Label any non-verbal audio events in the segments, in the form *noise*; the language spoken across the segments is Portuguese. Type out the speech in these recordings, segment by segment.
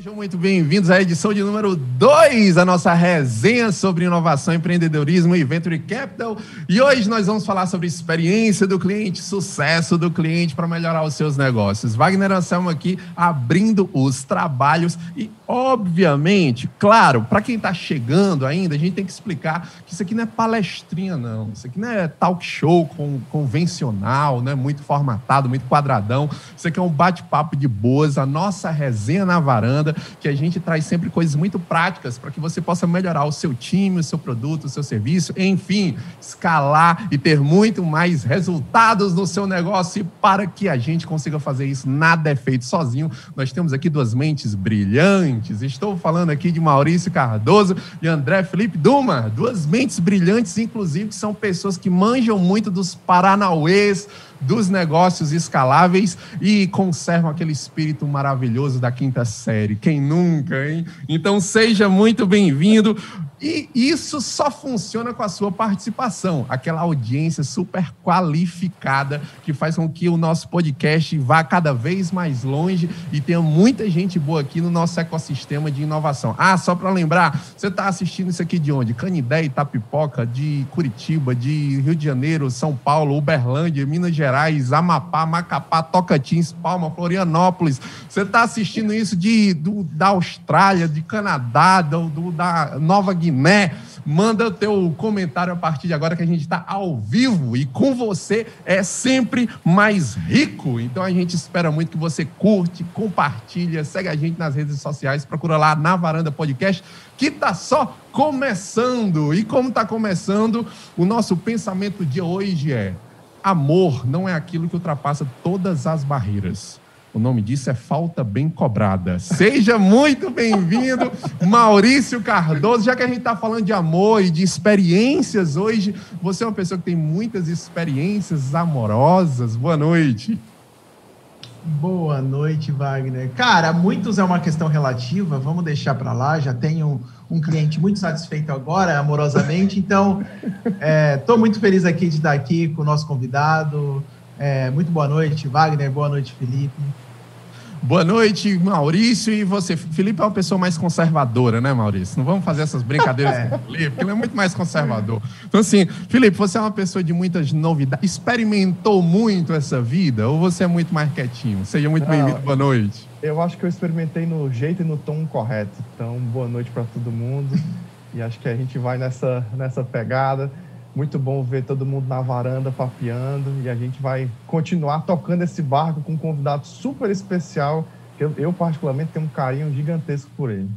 Sejam muito bem-vindos à edição de número 2 da nossa resenha sobre inovação, empreendedorismo e venture capital. E hoje nós vamos falar sobre experiência do cliente, sucesso do cliente para melhorar os seus negócios. Wagner Anselmo aqui abrindo os trabalhos e, obviamente, claro, para quem está chegando ainda, a gente tem que explicar que isso aqui não é palestrinha, não. Isso aqui não é talk show convencional, né? muito formatado, muito quadradão. Isso aqui é um bate-papo de boas, a nossa resenha na varanda que a gente traz sempre coisas muito práticas para que você possa melhorar o seu time, o seu produto, o seu serviço, enfim, escalar e ter muito mais resultados no seu negócio. E para que a gente consiga fazer isso, nada é feito sozinho. Nós temos aqui duas mentes brilhantes. Estou falando aqui de Maurício Cardoso e André Felipe Duma, duas mentes brilhantes, inclusive, que são pessoas que manjam muito dos paranauês dos negócios escaláveis e conservam aquele espírito maravilhoso da quinta série. Quem nunca, hein? Então seja muito bem-vindo. E isso só funciona com a sua participação, aquela audiência super qualificada que faz com que o nosso podcast vá cada vez mais longe e tenha muita gente boa aqui no nosso ecossistema de inovação. Ah, só para lembrar, você está assistindo isso aqui de onde? Canidé, Itapipoca, de Curitiba, de Rio de Janeiro, São Paulo, Uberlândia, Minas Gerais, Amapá, Macapá, Tocantins, Palma, Florianópolis. Você está assistindo isso de, do, da Austrália, de Canadá, do, do da Nova Guiné né? Manda o teu comentário a partir de agora que a gente está ao vivo e com você é sempre mais rico. Então a gente espera muito que você curte, compartilha, segue a gente nas redes sociais, procura lá na Varanda Podcast, que está só começando. E como está começando, o nosso pensamento de hoje é: amor não é aquilo que ultrapassa todas as barreiras o nome disso é falta bem cobrada. Seja muito bem-vindo, Maurício Cardoso. Já que a gente está falando de amor e de experiências hoje, você é uma pessoa que tem muitas experiências amorosas. Boa noite. Boa noite, Wagner. Cara, muitos é uma questão relativa, vamos deixar para lá. Já tenho um cliente muito satisfeito agora, amorosamente. Então, estou é, muito feliz aqui de estar aqui com o nosso convidado. É, muito boa noite, Wagner. Boa noite, Felipe. Boa noite, Maurício. E você? Felipe é uma pessoa mais conservadora, né, Maurício? Não vamos fazer essas brincadeiras *laughs* é. com o Felipe, porque ele é muito mais conservador. Então, assim, Felipe, você é uma pessoa de muitas novidades. Experimentou muito essa vida ou você é muito mais quietinho? Seja muito bem-vindo. Boa noite. Eu acho que eu experimentei no jeito e no tom correto. Então, boa noite para todo mundo. E acho que a gente vai nessa, nessa pegada. Muito bom ver todo mundo na varanda papeando e a gente vai continuar tocando esse barco com um convidado super especial que eu, eu particularmente tenho um carinho gigantesco por ele.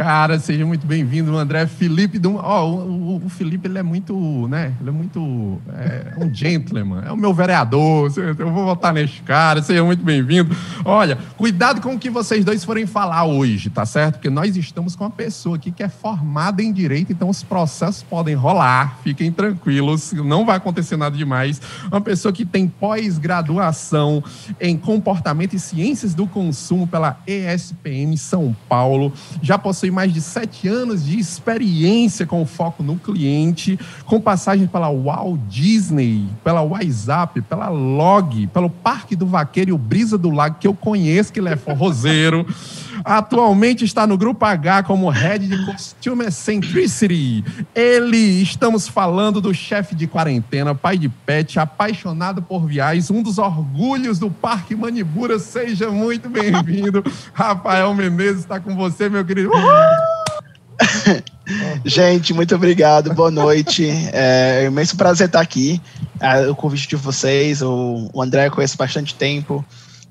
Cara, seja muito bem-vindo, André Felipe. Do... Oh, o, o, Felipe ele é muito, né? Ele é muito é, um gentleman. É o meu vereador. Eu vou votar neste cara. Seja muito bem-vindo. Olha, cuidado com o que vocês dois forem falar hoje, tá certo? Porque nós estamos com uma pessoa aqui que é formada em direito, então os processos podem rolar. Fiquem tranquilos, não vai acontecer nada demais. Uma pessoa que tem pós-graduação em comportamento e ciências do consumo pela ESPM São Paulo. Já possui possui mais de sete anos de experiência com foco no cliente, com passagem pela Walt Disney, pela WhatsApp, pela Log, pelo Parque do Vaqueiro e o Brisa do Lago, que eu conheço, que ele é forrozeiro. *laughs* Atualmente está no Grupo H como Head de Costumer Centricity. Ele, estamos falando do chefe de quarentena, pai de pet, apaixonado por viagens, um dos orgulhos do Parque Manibura. Seja muito bem-vindo. *laughs* Rafael Menezes está com você, meu querido. *laughs* Gente, muito obrigado, boa noite. É, é um imenso prazer estar aqui. É, o convite de vocês, o, o André conhece bastante tempo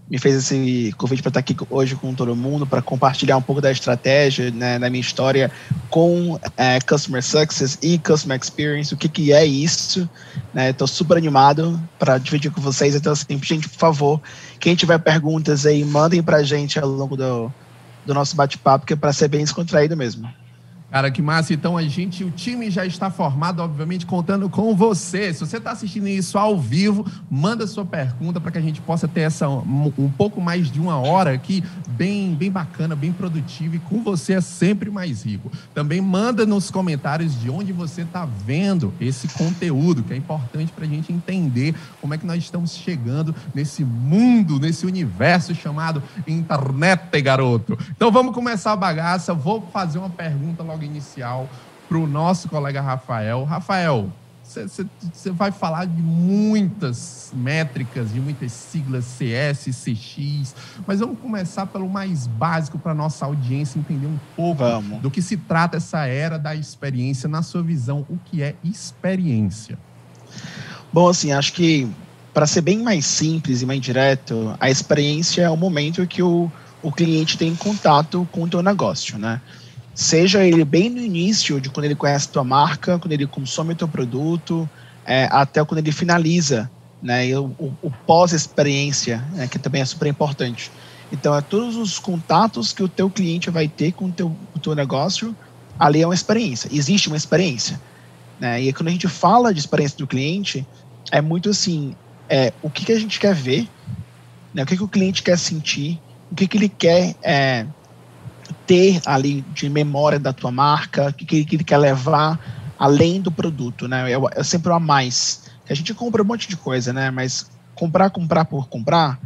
me fez esse convite para estar aqui hoje com todo mundo, para compartilhar um pouco da estratégia, né, da minha história com é, Customer Success e Customer Experience, o que, que é isso. Estou né, super animado para dividir com vocês. Então, assim, gente, por favor, quem tiver perguntas aí, mandem para a gente ao longo do, do nosso bate-papo, que é para ser bem descontraído mesmo. Cara, que massa. Então a gente, o time já está formado, obviamente, contando com você. Se você está assistindo isso ao vivo, manda sua pergunta para que a gente possa ter essa um, um, pouco mais de uma hora aqui, bem, bem bacana, bem produtiva e com você é sempre mais rico. Também manda nos comentários de onde você está vendo esse conteúdo, que é importante para a gente entender como é que nós estamos chegando nesse mundo, nesse universo chamado internet, garoto. Então vamos começar a bagaça. Vou fazer uma pergunta logo inicial para o nosso colega Rafael. Rafael, você vai falar de muitas métricas, de muitas siglas CS, CX, mas vamos começar pelo mais básico para nossa audiência entender um pouco vamos. do que se trata essa era da experiência, na sua visão, o que é experiência? Bom, assim, acho que para ser bem mais simples e mais direto, a experiência é o momento que o, o cliente tem contato com o teu negócio, né? Seja ele bem no início de quando ele conhece a tua marca, quando ele consome o teu produto, é, até quando ele finaliza, né, e o, o, pós-experiência, né, que também é super importante. Então, é todos os contatos que o teu cliente vai ter com o teu, o teu negócio, ali é uma experiência, existe uma experiência. Né? E quando a gente fala de experiência do cliente, é muito assim, é, o que, que a gente quer ver, né, o que, que o cliente quer sentir, o que, que ele quer é, ter ali de memória da tua marca, que, que ele quer levar além do produto, né? É, é sempre o a mais. A gente compra um monte de coisa, né? Mas comprar, comprar por comprar,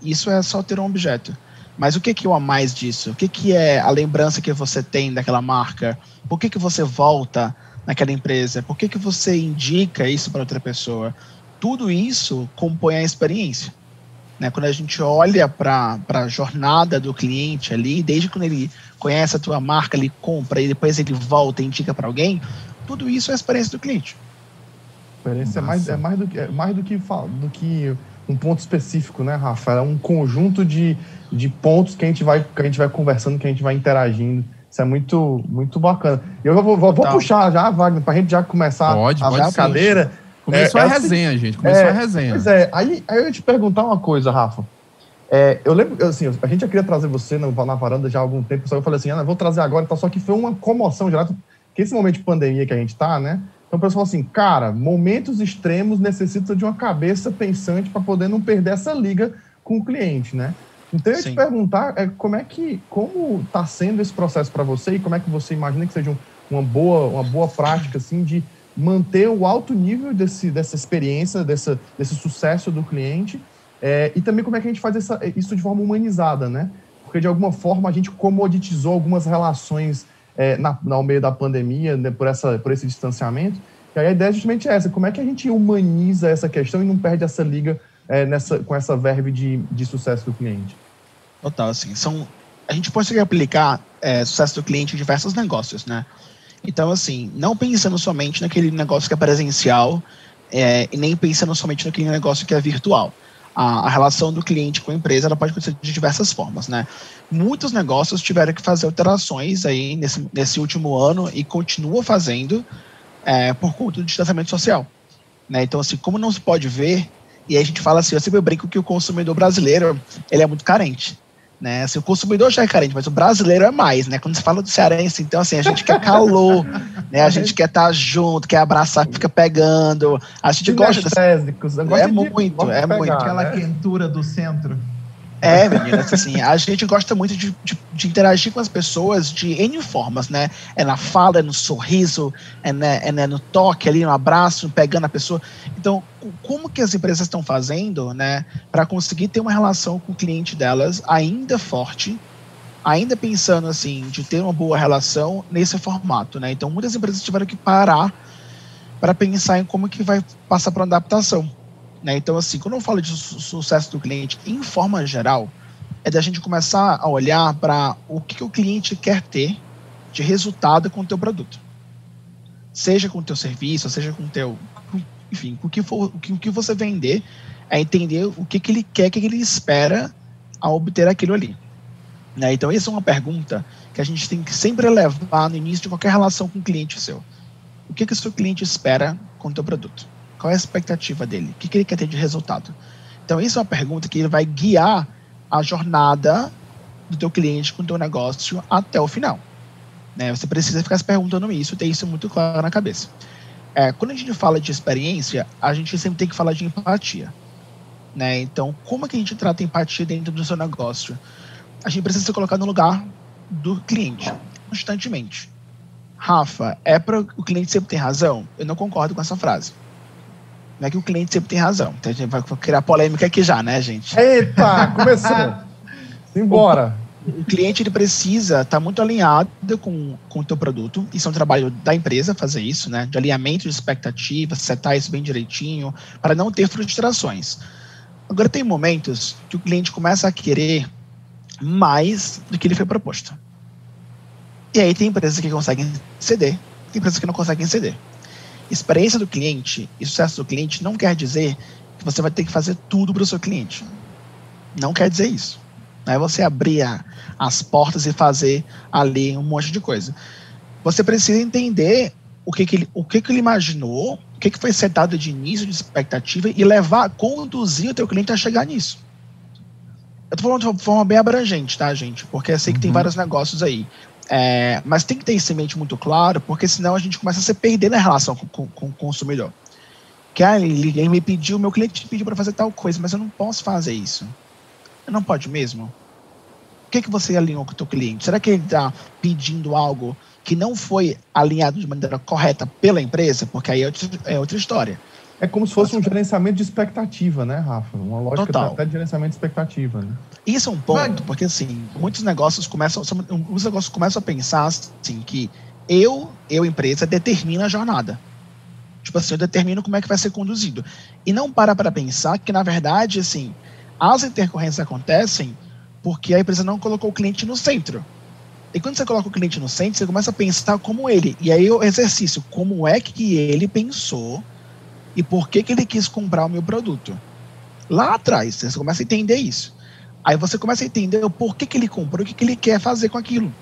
isso é só ter um objeto. Mas o que, que é o a mais disso? O que, que é a lembrança que você tem daquela marca? Por que, que você volta naquela empresa? Por que, que você indica isso para outra pessoa? Tudo isso compõe a experiência. Né? Quando a gente olha para a jornada do cliente ali, desde quando ele conhece a tua marca, ele compra e depois ele volta e indica para alguém, tudo isso é a experiência do cliente. Experiência é mais, é mais, do, que, é mais do, que, do que um ponto específico, né, Rafa? É um conjunto de, de pontos que a, gente vai, que a gente vai conversando, que a gente vai interagindo. Isso é muito, muito bacana. Eu vou, vou, vou puxar já, Wagner, para a gente já começar pode, a pode brincadeira. Sim. Começou é, a é resenha, assim, gente. Começou é, a resenha. Pois é, aí, aí eu ia te perguntar uma coisa, Rafa. É, eu lembro, assim, a gente já queria trazer você na, na varanda já há algum tempo, só eu falei assim, ah, vou trazer agora, então, só que foi uma comoção geral, que esse momento de pandemia que a gente tá, né? Então o pessoal assim, cara, momentos extremos necessitam de uma cabeça pensante para poder não perder essa liga com o cliente, né? Então eu ia te perguntar é, como é que, como está sendo esse processo para você e como é que você imagina que seja um, uma boa, uma boa prática assim de manter o alto nível desse, dessa experiência, dessa, desse sucesso do cliente, é, e também como é que a gente faz essa, isso de forma humanizada, né? Porque de alguma forma a gente comoditizou algumas relações é, na, no meio da pandemia, né, por, essa, por esse distanciamento. E aí a ideia é justamente essa: como é que a gente humaniza essa questão e não perde essa liga é, nessa, com essa verve de, de sucesso do cliente? Total, assim. São, a gente pode aplicar é, sucesso do cliente em diversos negócios, né? Então, assim, não pensando somente naquele negócio que é presencial é, e nem pensando somente naquele negócio que é virtual. A, a, relação do cliente com a empresa ela pode acontecer de diversas formas, né? Muitos negócios tiveram que fazer alterações aí nesse, nesse último ano e continuam fazendo é, por conta do distanciamento social. Né? Então, assim, como não se pode ver, e a gente fala assim, eu sempre brinco que o consumidor brasileiro ele é muito carente. Né? Assim, o consumidor já é carente, mas o brasileiro é mais, né? Quando se fala do cearense, então assim, a gente quer calor, *laughs* né? A gente quer estar tá junto, quer abraçar, fica pegando. A gente gosta dessa... É muito, é muito. Aquela né? quentura do centro. É, meninas, assim, a gente gosta muito de, de, de, interagir com as pessoas de N formas, né? É na fala, é no sorriso, é, né, é né, no toque ali, no abraço, pegando a pessoa. Então, como que as empresas estão fazendo, né, para conseguir ter uma relação com o cliente delas ainda forte, ainda pensando, assim, de ter uma boa relação nesse formato, né? Então, muitas empresas tiveram que parar para pensar em como que vai passar para uma adaptação. Né? Então, assim, quando eu falo de su sucesso do cliente, em forma geral, é da gente começar a olhar para o que, que, o cliente quer ter de resultado com o teu produto. Seja com o teu serviço, seja com o teu... Enfim, o que, for, que, o que você vender, é entender o que, que ele quer, o que, que ele espera a obter aquilo ali. Né? Então, essa é uma pergunta que a gente tem que sempre levar no início de qualquer relação com o cliente seu. O que, que o seu cliente espera com o teu produto? Qual é a expectativa dele? O que, ele quer ter de resultado? Então, isso é uma pergunta que ele vai guiar a jornada do teu cliente com o teu negócio até o final. Né? Você precisa ficar se perguntando isso, ter isso muito claro na cabeça. É, quando a gente fala de experiência, a gente sempre tem que falar de empatia. Né? Então, como é que a gente trata empatia dentro do seu negócio? A gente precisa se colocar no lugar do cliente, constantemente. Rafa, é para o cliente sempre ter razão? Eu não concordo com essa frase. Não é que o cliente sempre tem razão. Então a gente vai criar polêmica aqui já, né, gente? Eita, começou! *laughs* Simbora! O, o cliente ele precisa estar tá muito alinhado com, com o teu produto. Isso é um trabalho da empresa fazer isso, né? De alinhamento de expectativas, setar isso bem direitinho, para não ter frustrações. Agora tem momentos que o cliente começa a querer mais do que ele foi proposto. E aí tem empresas que conseguem ceder, tem empresas que não conseguem ceder. Experiência do cliente e sucesso do cliente não quer dizer que você vai ter que fazer tudo para o seu cliente. Não quer dizer isso. Não é você abrir a, as portas e fazer ali um monte de coisa. Você precisa entender o que, que, ele, o que, que ele imaginou, o que, que foi setado de início de expectativa e levar, conduzir o teu cliente a chegar nisso. Eu tô falando de uma forma bem abrangente, tá, gente? Porque eu sei que uhum. tem vários negócios aí. É, mas tem que ter isso em mente muito claro, porque senão a gente começa a se perder na relação com, com, com o consumidor. Que ah, ele, ele me pediu, meu cliente pediu para fazer tal coisa, mas eu não posso fazer isso. Eu não pode mesmo? O que, que você alinhou com o teu cliente? Será que ele está pedindo algo que não foi alinhado de maneira correta pela empresa? Porque aí é outra, é outra história. É como se fosse um gerenciamento de expectativa, né, Rafa? Uma lógica Total. até de gerenciamento de expectativa. Né? Isso é um ponto, porque assim, muitos negócios começam, muitos negócios começam a pensar assim que eu, eu empresa, determino a jornada. Tipo assim, eu determino como é que vai ser conduzido. E não para para pensar que, na verdade, assim, as intercorrências acontecem porque a empresa não colocou o cliente no centro. E quando você coloca o cliente no centro, você começa a pensar como ele. E aí o exercício, como é que ele pensou e por que, que ele quis comprar o meu produto. Lá atrás, você começa a entender isso. Aí você começa a entender o porquê que ele comprou, o que, que ele quer fazer com aquilo.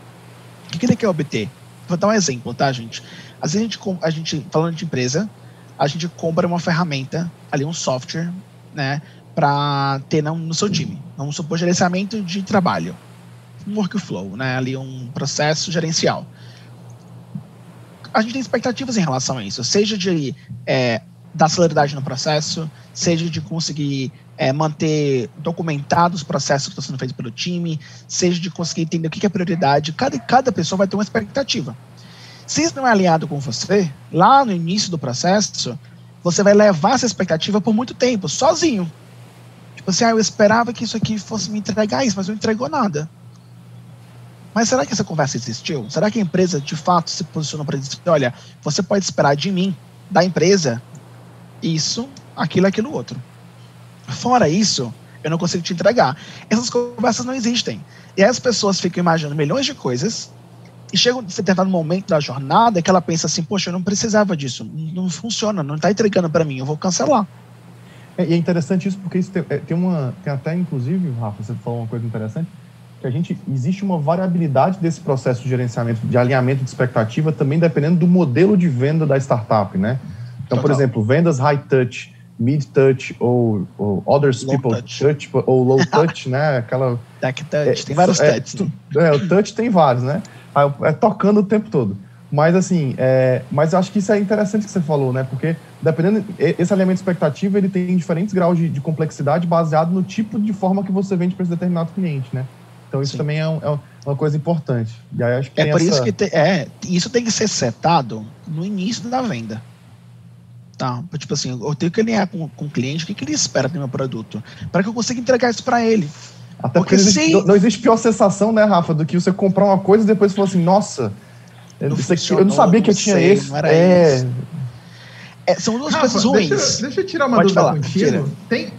O que, que ele quer obter. Vou dar um exemplo, tá, gente? Às vezes a gente, a gente, falando de empresa, a gente compra uma ferramenta, ali um software, né, para ter no, no seu time. Vamos supor gerenciamento de trabalho, um workflow, né, ali um processo gerencial. A gente tem expectativas em relação a isso, seja de é, dar celeridade no processo, seja de conseguir é, manter documentados os processos que estão sendo feitos pelo time, seja de conseguir entender o que é prioridade. Cada, cada pessoa vai ter uma expectativa. Se isso não é alinhado com você, lá no início do processo, você vai levar essa expectativa por muito tempo, sozinho. Tipo assim, ah, eu esperava que isso aqui fosse me entregar isso, mas não entregou nada. Mas será que essa conversa existiu? Será que a empresa de fato se posicionou para dizer: olha, você pode esperar de mim, da empresa, isso, aquilo, aquilo outro. Fora isso, eu não consigo te entregar. Essas conversas não existem. E aí as pessoas ficam imaginando milhões de coisas e chega um determinado momento da jornada que ela pensa assim, poxa, eu não precisava disso, não funciona, não está entregando para mim, eu vou cancelar. É, e é interessante isso porque isso tem, é, tem, uma, tem até inclusive, Rafa, você falou uma coisa interessante, que a gente existe uma variabilidade desse processo de gerenciamento, de alinhamento de expectativa também dependendo do modelo de venda da startup, né? Então, Total. por exemplo, vendas high touch, mid touch ou, ou others low people touch. touch. ou low *laughs* touch, né? Aquela tech touch, é, tem vários é, touches. É, o touch tem vários, né? É tocando o tempo todo. Mas assim, é, mas eu acho que isso é interessante que você falou, né? Porque dependendo esse alinhamento de expectativa, ele tem diferentes graus de, de, complexidade baseado no tipo de forma que você vende para esse determinado cliente, né? Então isso Sim. também é, um, é, uma coisa importante. E aí acho que é por essa... isso que te, é, isso tem que ser setado no início da venda. Tá? Tipo assim, eu tenho que alinhar com, com o cliente o que, que ele espera do meu produto, para que eu consiga entregar isso para ele. Até porque, porque não, existe, não, existe, pior sensação, né, Rafa, do que você comprar uma coisa e depois falar assim, nossa, não aqui, eu não sabia que eu tinha sei, esse. É... é... são duas Rafa, coisas ruins. Deixa, deixa, eu tirar uma Pode dúvida falar, contigo. Tem,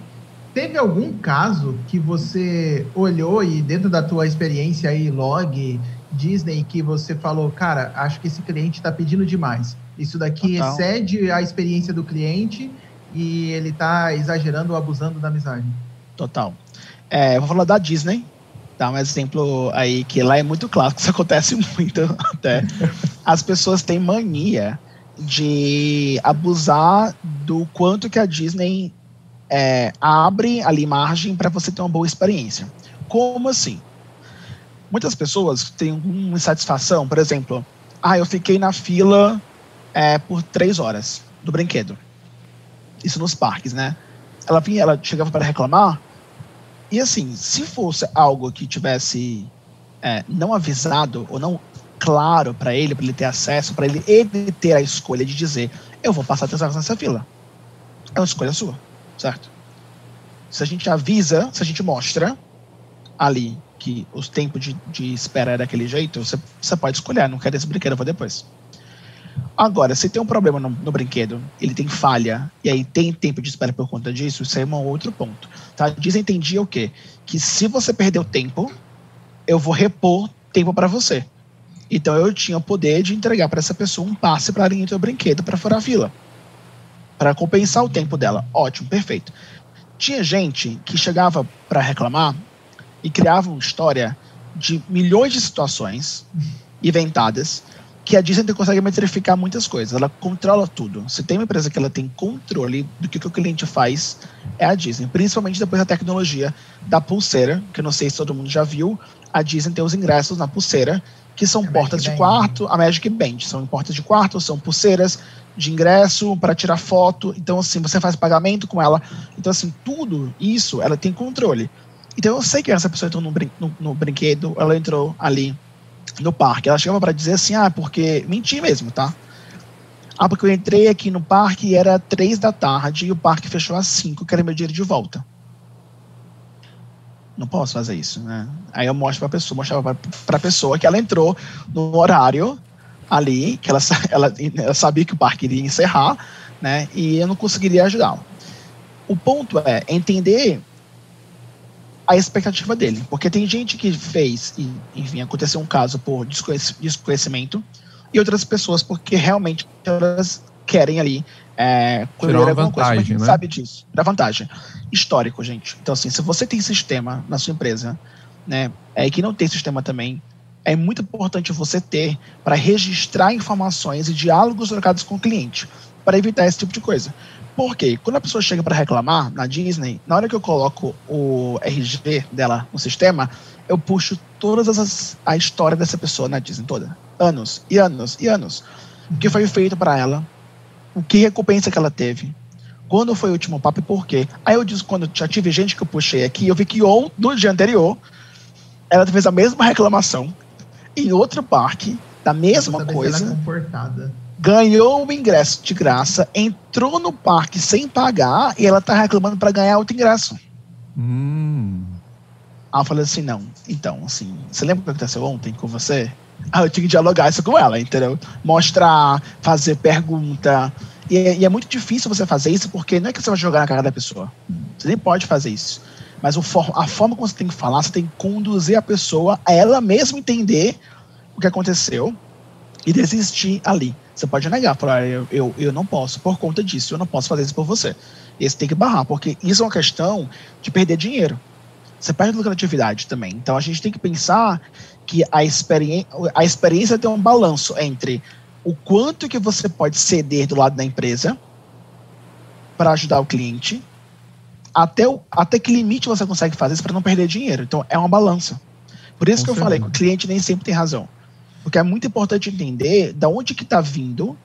teve algum caso que você olhou e dentro da tua experiência aí, log, Disney, que você falou, cara, acho que esse cliente está pedindo demais. Isso daqui Total. excede a experiência do cliente e ele está exagerando ou abusando da amizade. Total. É, vou falar da Disney, dar um exemplo aí que lá é muito claro que isso *laughs* acontece muito até. As pessoas têm mania de abusar do quanto que a Disney é, abre ali margem para você ter uma boa experiência. Como assim? Muitas pessoas têm uma insatisfação, por exemplo, ah, eu fiquei na fila é, por três horas do brinquedo. Isso nos parques, né? Ela vinha, ela chegava para reclamar, e assim, se fosse algo que tivesse é, não avisado ou não claro para ele, para ele ter acesso, para ele, ele ter a escolha de dizer: eu vou passar três horas nessa fila. É uma escolha sua, certo? Se a gente avisa, se a gente mostra ali que os tempos de, de espera é daquele jeito, você, você pode escolher, não quero esse brinquedo, eu vou depois. Agora, se tem um problema no, no, brinquedo, ele tem falha, e aí tem tempo de espera por conta disso, isso aí é um outro ponto. Tá? Disney entendia o quê? Que se você perdeu tempo, eu vou repor tempo para você. Então eu tinha o poder de entregar para essa pessoa um passe para linha do brinquedo para furar a fila. Para compensar o tempo dela. Ótimo, perfeito. Tinha gente que chegava para reclamar e criava uma história de milhões de situações inventadas que a Disney consegue metrificar muitas coisas. Ela controla tudo. Se tem uma empresa que ela tem controle do que, que o cliente faz, é a Disney. Principalmente depois da tecnologia da pulseira, que eu não sei se todo mundo já viu. A Disney tem os ingressos na pulseira, que são a portas Magic de Band. quarto, a Magic Band. São portas de quarto, são pulseiras de ingresso para tirar foto. Então, assim, você faz pagamento com ela. Então, assim, tudo isso ela tem controle. Então, eu sei que essa pessoa entrou no, brin no, no brinquedo, ela entrou ali no parque. Ela chegava para dizer assim: ah, porque. Mentir mesmo, tá? Ah, porque eu entrei aqui no parque e era três da tarde e o parque fechou às cinco, quero meu dinheiro de volta. Não posso fazer isso, né? Aí eu mostro para pessoa, mostrava para pessoa que ela entrou no horário ali, que ela, *laughs* ela, ela sabia que o parque iria encerrar, né? E eu não conseguiria ajudá-la. O ponto é entender a expectativa dele. Porque tem gente que fez, e, enfim, aconteceu um caso por desconhecimento, e outras pessoas porque realmente elas querem ali é, colher alguma vantagem, coisa. Mas né? sabe disso. Da vantagem. Histórico, gente. Então, assim, se você tem sistema na sua empresa, né, é, e que não tem sistema também, é muito importante você ter para registrar informações e diálogos trocados com o cliente, para evitar esse tipo de coisa. Porque quando a pessoa chega para reclamar na Disney, na hora que eu coloco o RG dela no sistema, eu puxo todas as a história dessa pessoa na Disney toda, anos e anos e anos, o que foi feito para ela, o que recompensa que ela teve, quando foi o último papo e por quê. Aí eu disse quando já tive gente que eu puxei aqui, eu vi que on, no dia anterior ela fez a mesma reclamação em outro parque da mesma coisa. Ela comportada ganhou o ingresso de graça, entrou no parque sem pagar e ela tá reclamando para ganhar outro ingresso. Hum. Aí eu falei assim, não. Então, assim, você lembra o que aconteceu ontem com você? Ah, eu tinha que dialogar isso com ela, entendeu? Mostrar, fazer pergunta. E é, e é, muito difícil você fazer isso porque não é que você vai jogar na cara da pessoa. Você nem pode fazer isso. Mas o for, a forma como você tem que falar, você tem que conduzir a pessoa a ela mesma entender o que aconteceu e desistir ali. Você pode negar, falar, eu, eu, eu não posso, por conta disso, eu não posso fazer isso por você. E você tem que barrar, porque isso é uma questão de perder dinheiro. Você perde lucratividade também. Então a gente tem que pensar que a, experi a experiência tem um balanço entre o quanto que você pode ceder do lado da empresa para ajudar o cliente, até, o, até que limite você consegue fazer isso para não perder dinheiro. Então é uma balança. Por isso Com que certeza. eu falei que o cliente nem sempre tem razão. Porque é muito importante entender da onde que está vindo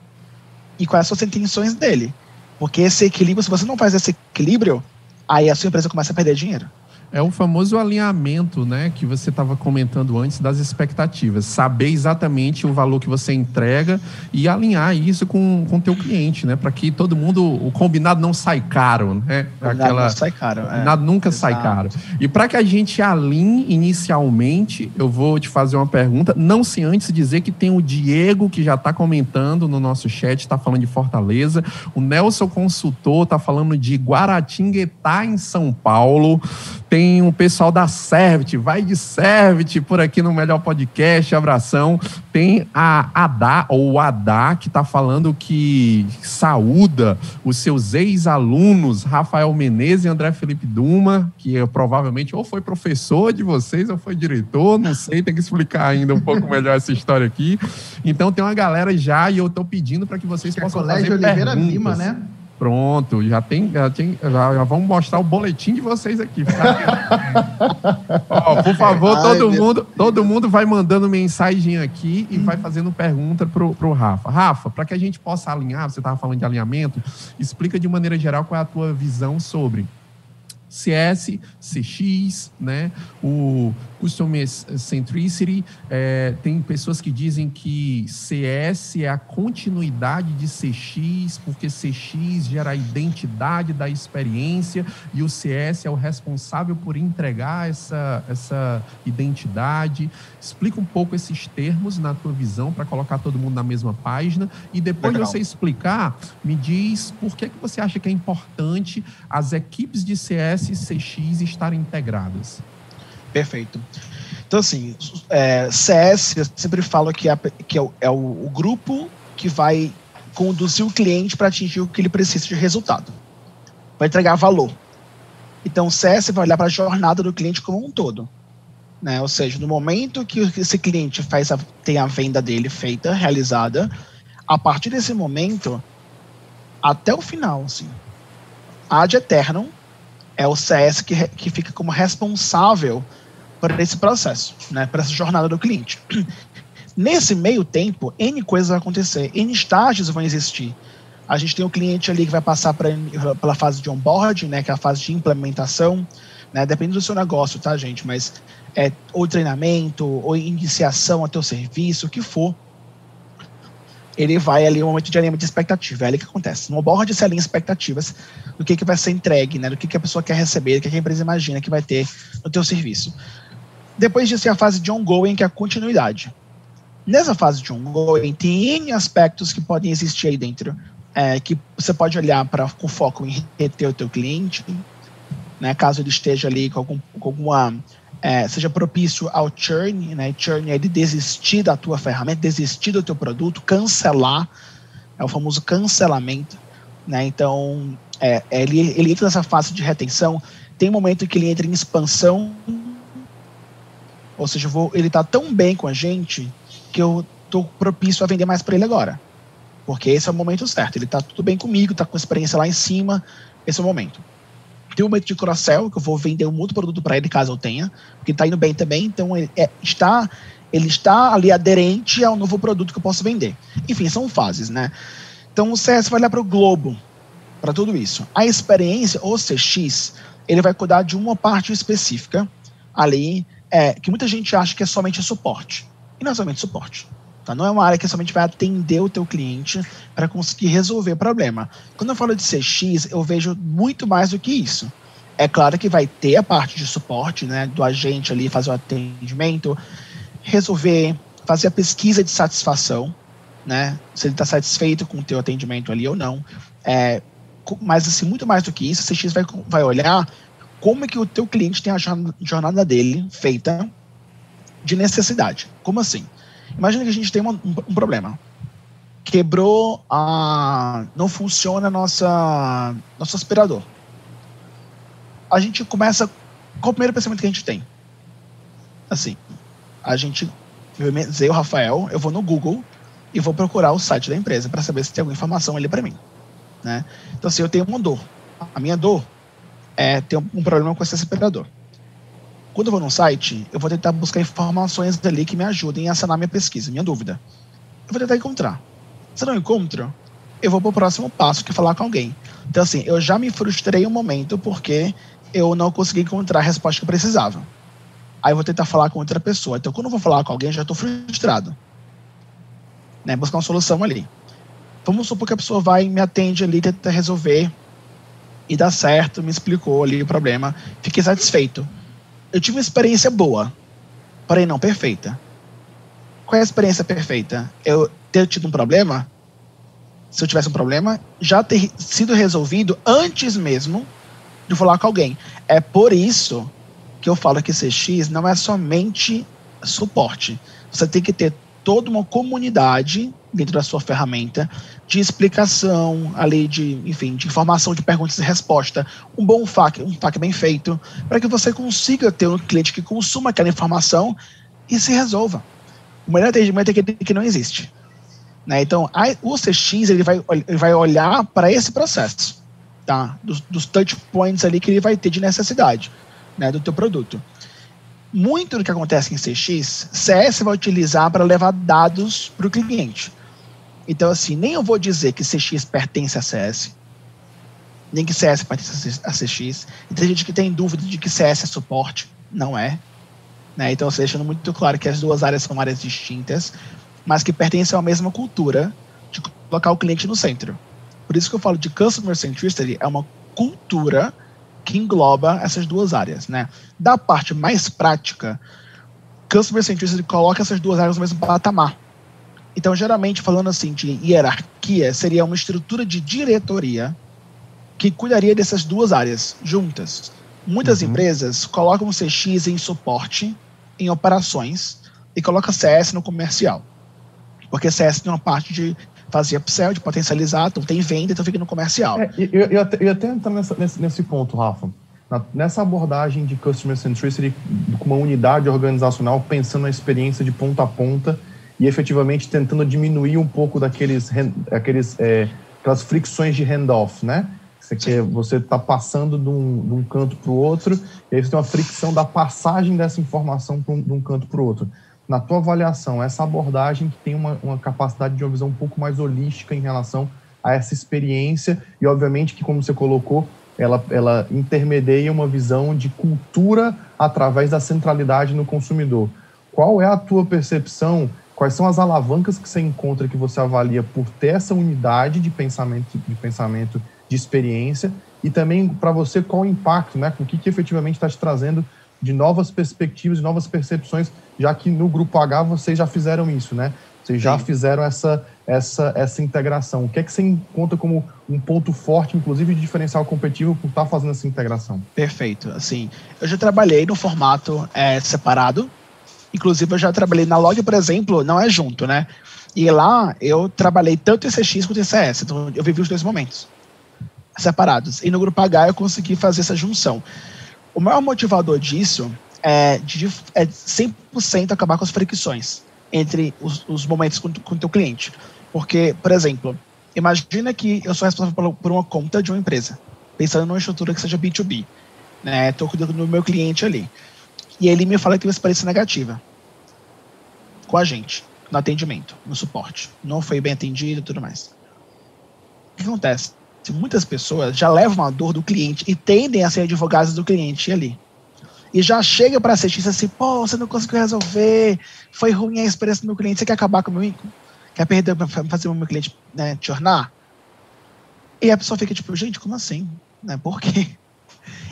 e quais são as intenções dele. Porque esse equilíbrio, se você não faz esse equilíbrio, aí a sua empresa começa a perder dinheiro. É o famoso alinhamento, né, que você estava comentando antes das expectativas. Saber exatamente o valor que você entrega e alinhar isso com o teu cliente, né, para que todo mundo, o combinado não sai caro, né? Aquela, não sai caro. É. Nada nunca Exato. sai caro. E para que a gente alinhe inicialmente, eu vou te fazer uma pergunta, não se antes dizer que tem o Diego que já está comentando no nosso chat, está falando de Fortaleza, o Nelson Consultor está falando de Guaratinguetá em São Paulo. Tem o pessoal da Servit, vai de Servit por aqui no Melhor Podcast, abração. Tem a Adá, ou Adá, que está falando que saúda os seus ex-alunos, Rafael Menezes e André Felipe Duma, que é, provavelmente ou foi professor de vocês ou foi diretor, não sei, tem que explicar ainda um pouco melhor essa história aqui. Então tem uma galera já e eu estou pedindo para que vocês que é possam é Colégio fazer Oliveira perguntas. Lima, né? Pronto, já tem, já tem, já, já vamos mostrar o boletim de vocês aqui. Ó, por favor, todo Ai, mundo, todo mundo vai mandando mensagem aqui e vai fazendo pergunta pro, pro Rafa. Rafa, para que a gente possa alinhar, você estava falando de alinhamento, explica de maneira geral qual é a tua visão sobre CS, CX, né? O Customer Centricity. É, tem pessoas que dizem que CS é a continuidade de CX, porque CX gera a identidade da experiência e o CS é o responsável por entregar essa, essa identidade. Explica um pouco esses termos na tua visão para colocar todo mundo na mesma página e depois Legal. de você explicar, me diz por que, que você acha que é importante as equipes de CS e CX estarem integradas. Perfeito. Então, assim, é, CS, eu sempre falo que, é, que é, o, é o, grupo que vai conduzir o cliente para atingir o que ele precisa de resultado. Vai entregar valor. Então, o CS vai olhar para a jornada do cliente como um todo. Né? Ou seja, no momento que esse cliente faz a, tem a venda dele feita, realizada, a partir desse momento, até o final, assim, ad eternum, é o CS que, que fica como responsável por esse processo, né, por essa jornada do cliente. *clears throat* Nesse meio tempo, N coisas vão acontecer, N estágios vão existir. A gente tem o um cliente ali que vai passar pra, pela fase de onboarding, né, que é a fase de implementação, né, depende do seu negócio, tá, gente? Mas é ou treinamento, ou iniciação até o serviço, o que for ele vai ali um momento de alinhamento de expectativa. É ali que acontece. No board se alinha expectativas do que, que vai ser entregue, né? do que, que a pessoa quer receber, do que, que a empresa imagina que vai ter no teu serviço. Depois disso é a fase de ongoing, que é a continuidade. Nessa fase de ongoing, tem N aspectos que podem existir aí dentro, é, que você pode olhar para com foco em reter o teu cliente, né, caso ele esteja ali com, algum, com alguma é, seja propício ao churn, né? Churn é de desistir da tua ferramenta, desistir do teu produto, cancelar, é o famoso cancelamento, né? Então, é, ele, ele entra nessa fase de retenção, tem momento que ele entra em expansão, ou seja, vou, ele está tão bem com a gente que eu estou propício a vender mais para ele agora. Porque esse é o momento certo. Ele está tudo bem comigo, está com experiência lá em cima, esse é o momento. Tem um momento de cross-sell, que eu vou vender um outro produto para ele, caso eu tenha, porque está indo bem também, então ele é, está, ele está ali aderente ao novo produto que eu posso vender. Enfim, são fases, né? Então o CS vai olhar para o globo, para tudo isso. A experiência, ou CX, ele vai cuidar de uma parte específica ali, é, que muita gente acha que é somente suporte. E não é somente suporte. Tá? Não é uma área que somente vai atender o teu cliente para conseguir resolver o problema. Quando eu falo de CX, eu vejo muito mais do que isso. É claro que vai ter a parte de suporte, né, do agente ali fazer o atendimento, resolver, fazer a pesquisa de satisfação, né, se ele está satisfeito com o teu atendimento ali ou não. É, mas assim, muito mais do que isso, a CX vai, vai olhar como é que o teu cliente tem a jornada dele feita de necessidade. Como assim? Imagina que a gente tem um, um, problema. Quebrou a. Não funciona nossa, nosso aspirador. A gente começa. Qual o primeiro pensamento que a gente tem? Assim, a gente. Eu o Rafael, eu vou no Google e vou procurar o site da empresa para saber se tem alguma informação ali para mim. Né? Então, assim, eu tenho uma dor. A minha dor é ter um problema com esse aspirador. Quando eu vou num site, eu vou tentar buscar informações ali que me ajudem a sanar minha pesquisa, minha dúvida. Eu vou tentar encontrar. Se não encontro, eu vou para o próximo passo, que é falar com alguém. Então, assim, eu já me frustrei um momento porque eu não consegui encontrar a resposta que eu precisava. Aí eu vou tentar falar com outra pessoa. Então, quando eu vou falar com alguém, eu já estou frustrado. Né? Buscar uma solução ali. Vamos supor que a pessoa vai e me atende ali, tenta resolver e dá certo, me explicou ali o problema, fiquei satisfeito eu tive uma experiência boa, porém não perfeita. Qual é a experiência perfeita? Eu ter tido um problema, se eu tivesse um problema, já ter sido resolvido antes mesmo de falar com alguém. É por isso que eu falo que CX não é somente suporte. Você tem que ter toda uma comunidade dentro da sua ferramenta de explicação, ali de, enfim, de informação de perguntas e resposta, um bom FAQ, um FAQ bem feito, para que você consiga ter um cliente que consuma aquela informação e se resolva. O melhor atendimento é aquele que não existe. Né? Então, a, o CX ele vai, ele vai olhar para esse processo, tá? Dos, dos, touch points ali que ele vai ter de necessidade né, do teu produto. Muito do que acontece em CX, CS vai utilizar para levar dados para o cliente. Então, assim, nem eu vou dizer que CX pertence a CS, nem que CS pertence a CX. E tem gente que tem dúvida de que CS é suporte. Não é. Né? Então, você deixando muito claro que as duas áreas são áreas distintas, mas que pertencem à mesma cultura de colocar o cliente no centro. Por isso que eu falo de Customer Centricity, é uma cultura que engloba essas duas áreas. Né? Da parte mais prática, Customer Centricity coloca essas duas áreas no mesmo patamar. Então, geralmente, falando assim de hierarquia, seria uma estrutura de diretoria que cuidaria dessas duas áreas juntas. Muitas uhum. empresas colocam CX em suporte, em operações, e colocam CS no comercial. Porque CS tem uma parte de fazer upsell, de potencializar, então tem venda, então fica no comercial. É, eu, eu, eu até entrar nessa, nesse, nesse ponto, Rafa. Na, nessa abordagem de Customer Centricity com uma unidade organizacional, pensando na experiência de ponta a ponta e efetivamente tentando diminuir um pouco daqueles, aqueles, é, aquelas fricções de handoff, né? Quer, você está passando de um, de um canto para o outro, e aí você tem uma fricção da passagem dessa informação um, de um canto para o outro. Na tua avaliação, essa abordagem que tem uma, uma capacidade de uma visão um pouco mais holística em relação a essa experiência, e obviamente que, como você colocou, ela, ela intermedia uma visão de cultura através da centralidade no consumidor. Qual é a tua percepção? Quais são as alavancas que você encontra que você avalia por ter essa unidade de pensamento, de pensamento de experiência e também para você qual o impacto, né? O que, que efetivamente está te trazendo de novas perspectivas, de novas percepções, já que no grupo H vocês já fizeram isso, né? Vocês já Sim. fizeram essa, essa, essa integração. O que é que você encontra como um ponto forte, inclusive de diferencial competitivo, por estar tá fazendo essa integração? Perfeito. Assim, eu já trabalhei no formato é, separado. Inclusive, eu já trabalhei na Log, por exemplo, não é junto, né? E lá eu trabalhei tanto em CX quanto em CS. Então, eu vivi os dois momentos separados. E no grupo H eu consegui fazer essa junção. O maior motivador disso é, de, é 100% acabar com as fricções entre os, os momentos com, o teu cliente. Porque, por exemplo, imagina que eu sou responsável por, uma conta de uma empresa, pensando numa estrutura que seja B2B. Né? Estou cuidando do meu cliente ali. E ele me fala que teve experiência negativa com a gente, no atendimento, no suporte. Não foi bem atendido e tudo mais. O que acontece? muitas pessoas já levam a dor do cliente e tendem a ser advogados do cliente ali. E já chega para assistir assim, pô, você não conseguiu resolver, foi ruim a experiência do meu cliente, você quer acabar com o meu Quer perder fazer o meu cliente né, te ornar? E a pessoa fica tipo, gente, como assim? Né, por quê?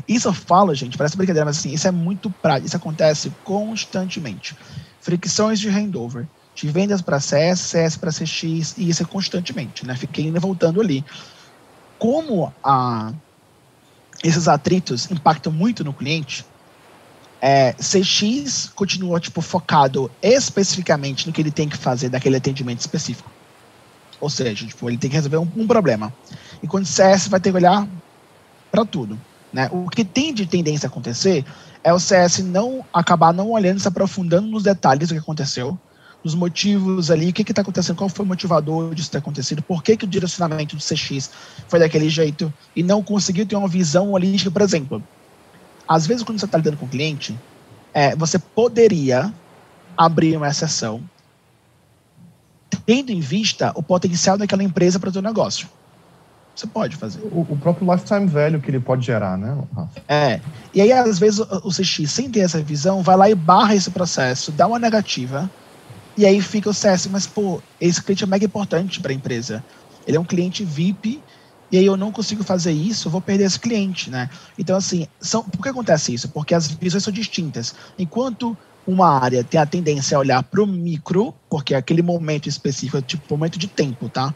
Isso eu falo, gente, parece brincadeira, mas assim, isso é muito prático, isso acontece constantemente. Fricções de handover, de vendas para CS, CS para CX, e isso é constantemente, né? Fiquei e voltando ali como a, esses atritos impactam muito no cliente, é, CX continua tipo, focado especificamente no que ele tem que fazer daquele atendimento específico. Ou seja, tipo, ele tem que resolver um, um problema. Enquanto CS vai ter que olhar para tudo. Né? O que tem de tendência a acontecer é o CS não acabar não olhando, se aprofundando nos detalhes do que aconteceu, os motivos ali, o que está acontecendo, qual foi o motivador disso ter acontecido, por que, que o direcionamento do CX foi daquele jeito e não conseguiu ter uma visão holística, por exemplo. Às vezes, quando você está lidando com o cliente, é, você poderia abrir uma exceção tendo em vista o potencial daquela empresa para o seu negócio. Você pode fazer. O, o, próprio lifetime value que ele pode gerar, né? É. E aí, às vezes, o, o CX, sem ter essa visão, vai lá e barra esse processo, dá uma negativa, e aí fica o CS, mas pô, esse cliente é mega importante para a empresa. Ele é um cliente VIP e aí eu não consigo fazer isso, eu vou perder esse cliente, né? Então, assim, são, por que acontece isso? Porque as visões são distintas. Enquanto uma área tem a tendência a olhar para o micro, porque aquele momento específico é tipo momento de tempo, tá?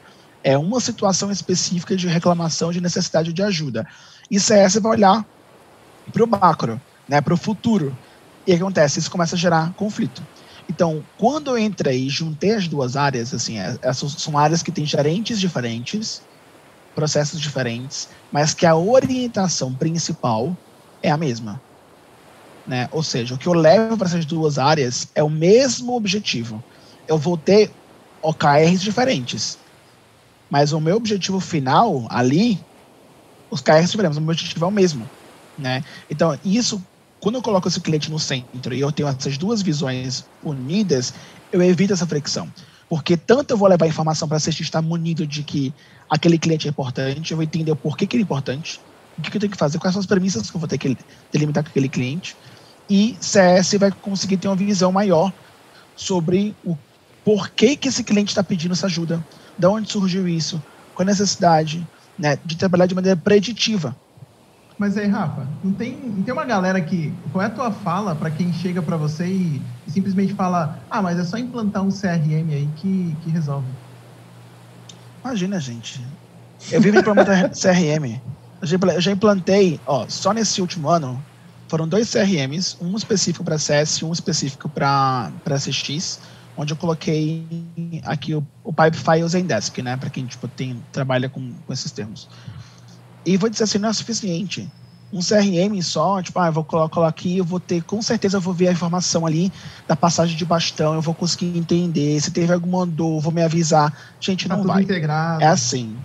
É uma situação específica de reclamação, de necessidade de ajuda. E CS vai olhar para o macro, né? Para o futuro. E o que acontece? Isso começa a gerar conflito. Então, quando eu entrei e juntei as duas áreas, assim, é, essas são áreas que têm gerentes diferentes, processos diferentes, mas que a orientação principal é a mesma. Né? Ou seja, o que eu levo para essas duas áreas é o mesmo objetivo. Eu vou ter OKRs diferentes. Mas o meu objetivo final ali, os KRs diferentes, o meu objetivo é o mesmo. Né? Então, isso, quando eu coloco esse cliente no centro e eu tenho essas duas visões unidas, eu evito essa fricção. Porque tanto eu vou levar informação para a CX estar munido de que aquele cliente é importante, eu vou entender o porquê que ele é importante, o que, que eu tenho que fazer, quais são as premissas que eu vou ter que delimitar com aquele cliente, e CS vai conseguir ter uma visão maior sobre o porquê que esse cliente está pedindo essa ajuda, de onde surgiu isso, qual a necessidade, né, de trabalhar de maneira preditiva. Mas aí, Rafa, não tem, não tem uma galera que. Qual é a tua fala para quem chega para você e, e, simplesmente fala: ah, mas é só implantar um CRM aí que, que resolve? Imagina, gente. Eu vivo implementando *laughs* CRM. Eu já implantei, ó, só nesse último ano, foram dois CRMs, um específico para CS e um específico para SX, onde eu coloquei aqui o, o Pipefy e o Zendesk, né, para quem tipo, tem, trabalha com, com esses termos. E vou dizer assim, não é suficiente. Um CRM só, tipo, ah, eu vou colocar aqui, eu vou ter, com certeza eu vou ver a informação ali da passagem de bastão, eu vou conseguir entender, se teve alguma dor, vou me avisar. Gente, tá não vai. Integrado. É assim.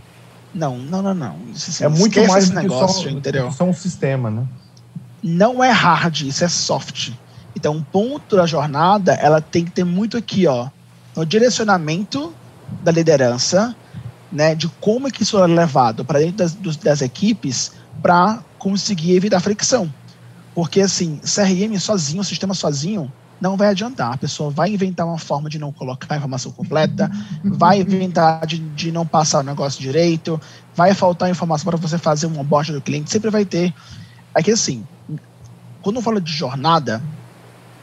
Não, não, não, não. Isso, assim, é muito mais esse negócio, que só, entendeu? só um sistema, né? Não é hard, isso é soft. Então, um ponto da jornada, ela tem que ter muito aqui, ó, no direcionamento da liderança, né, de como é que isso é levado para dentro das, das equipes para conseguir evitar fricção. Porque, assim, CRM sozinho, o sistema sozinho, não vai adiantar. A pessoa vai inventar uma forma de não colocar a informação completa, vai inventar de, de não passar o negócio direito, vai faltar informação para você fazer uma bosta do cliente, sempre vai ter. É que, assim, quando eu falo de jornada,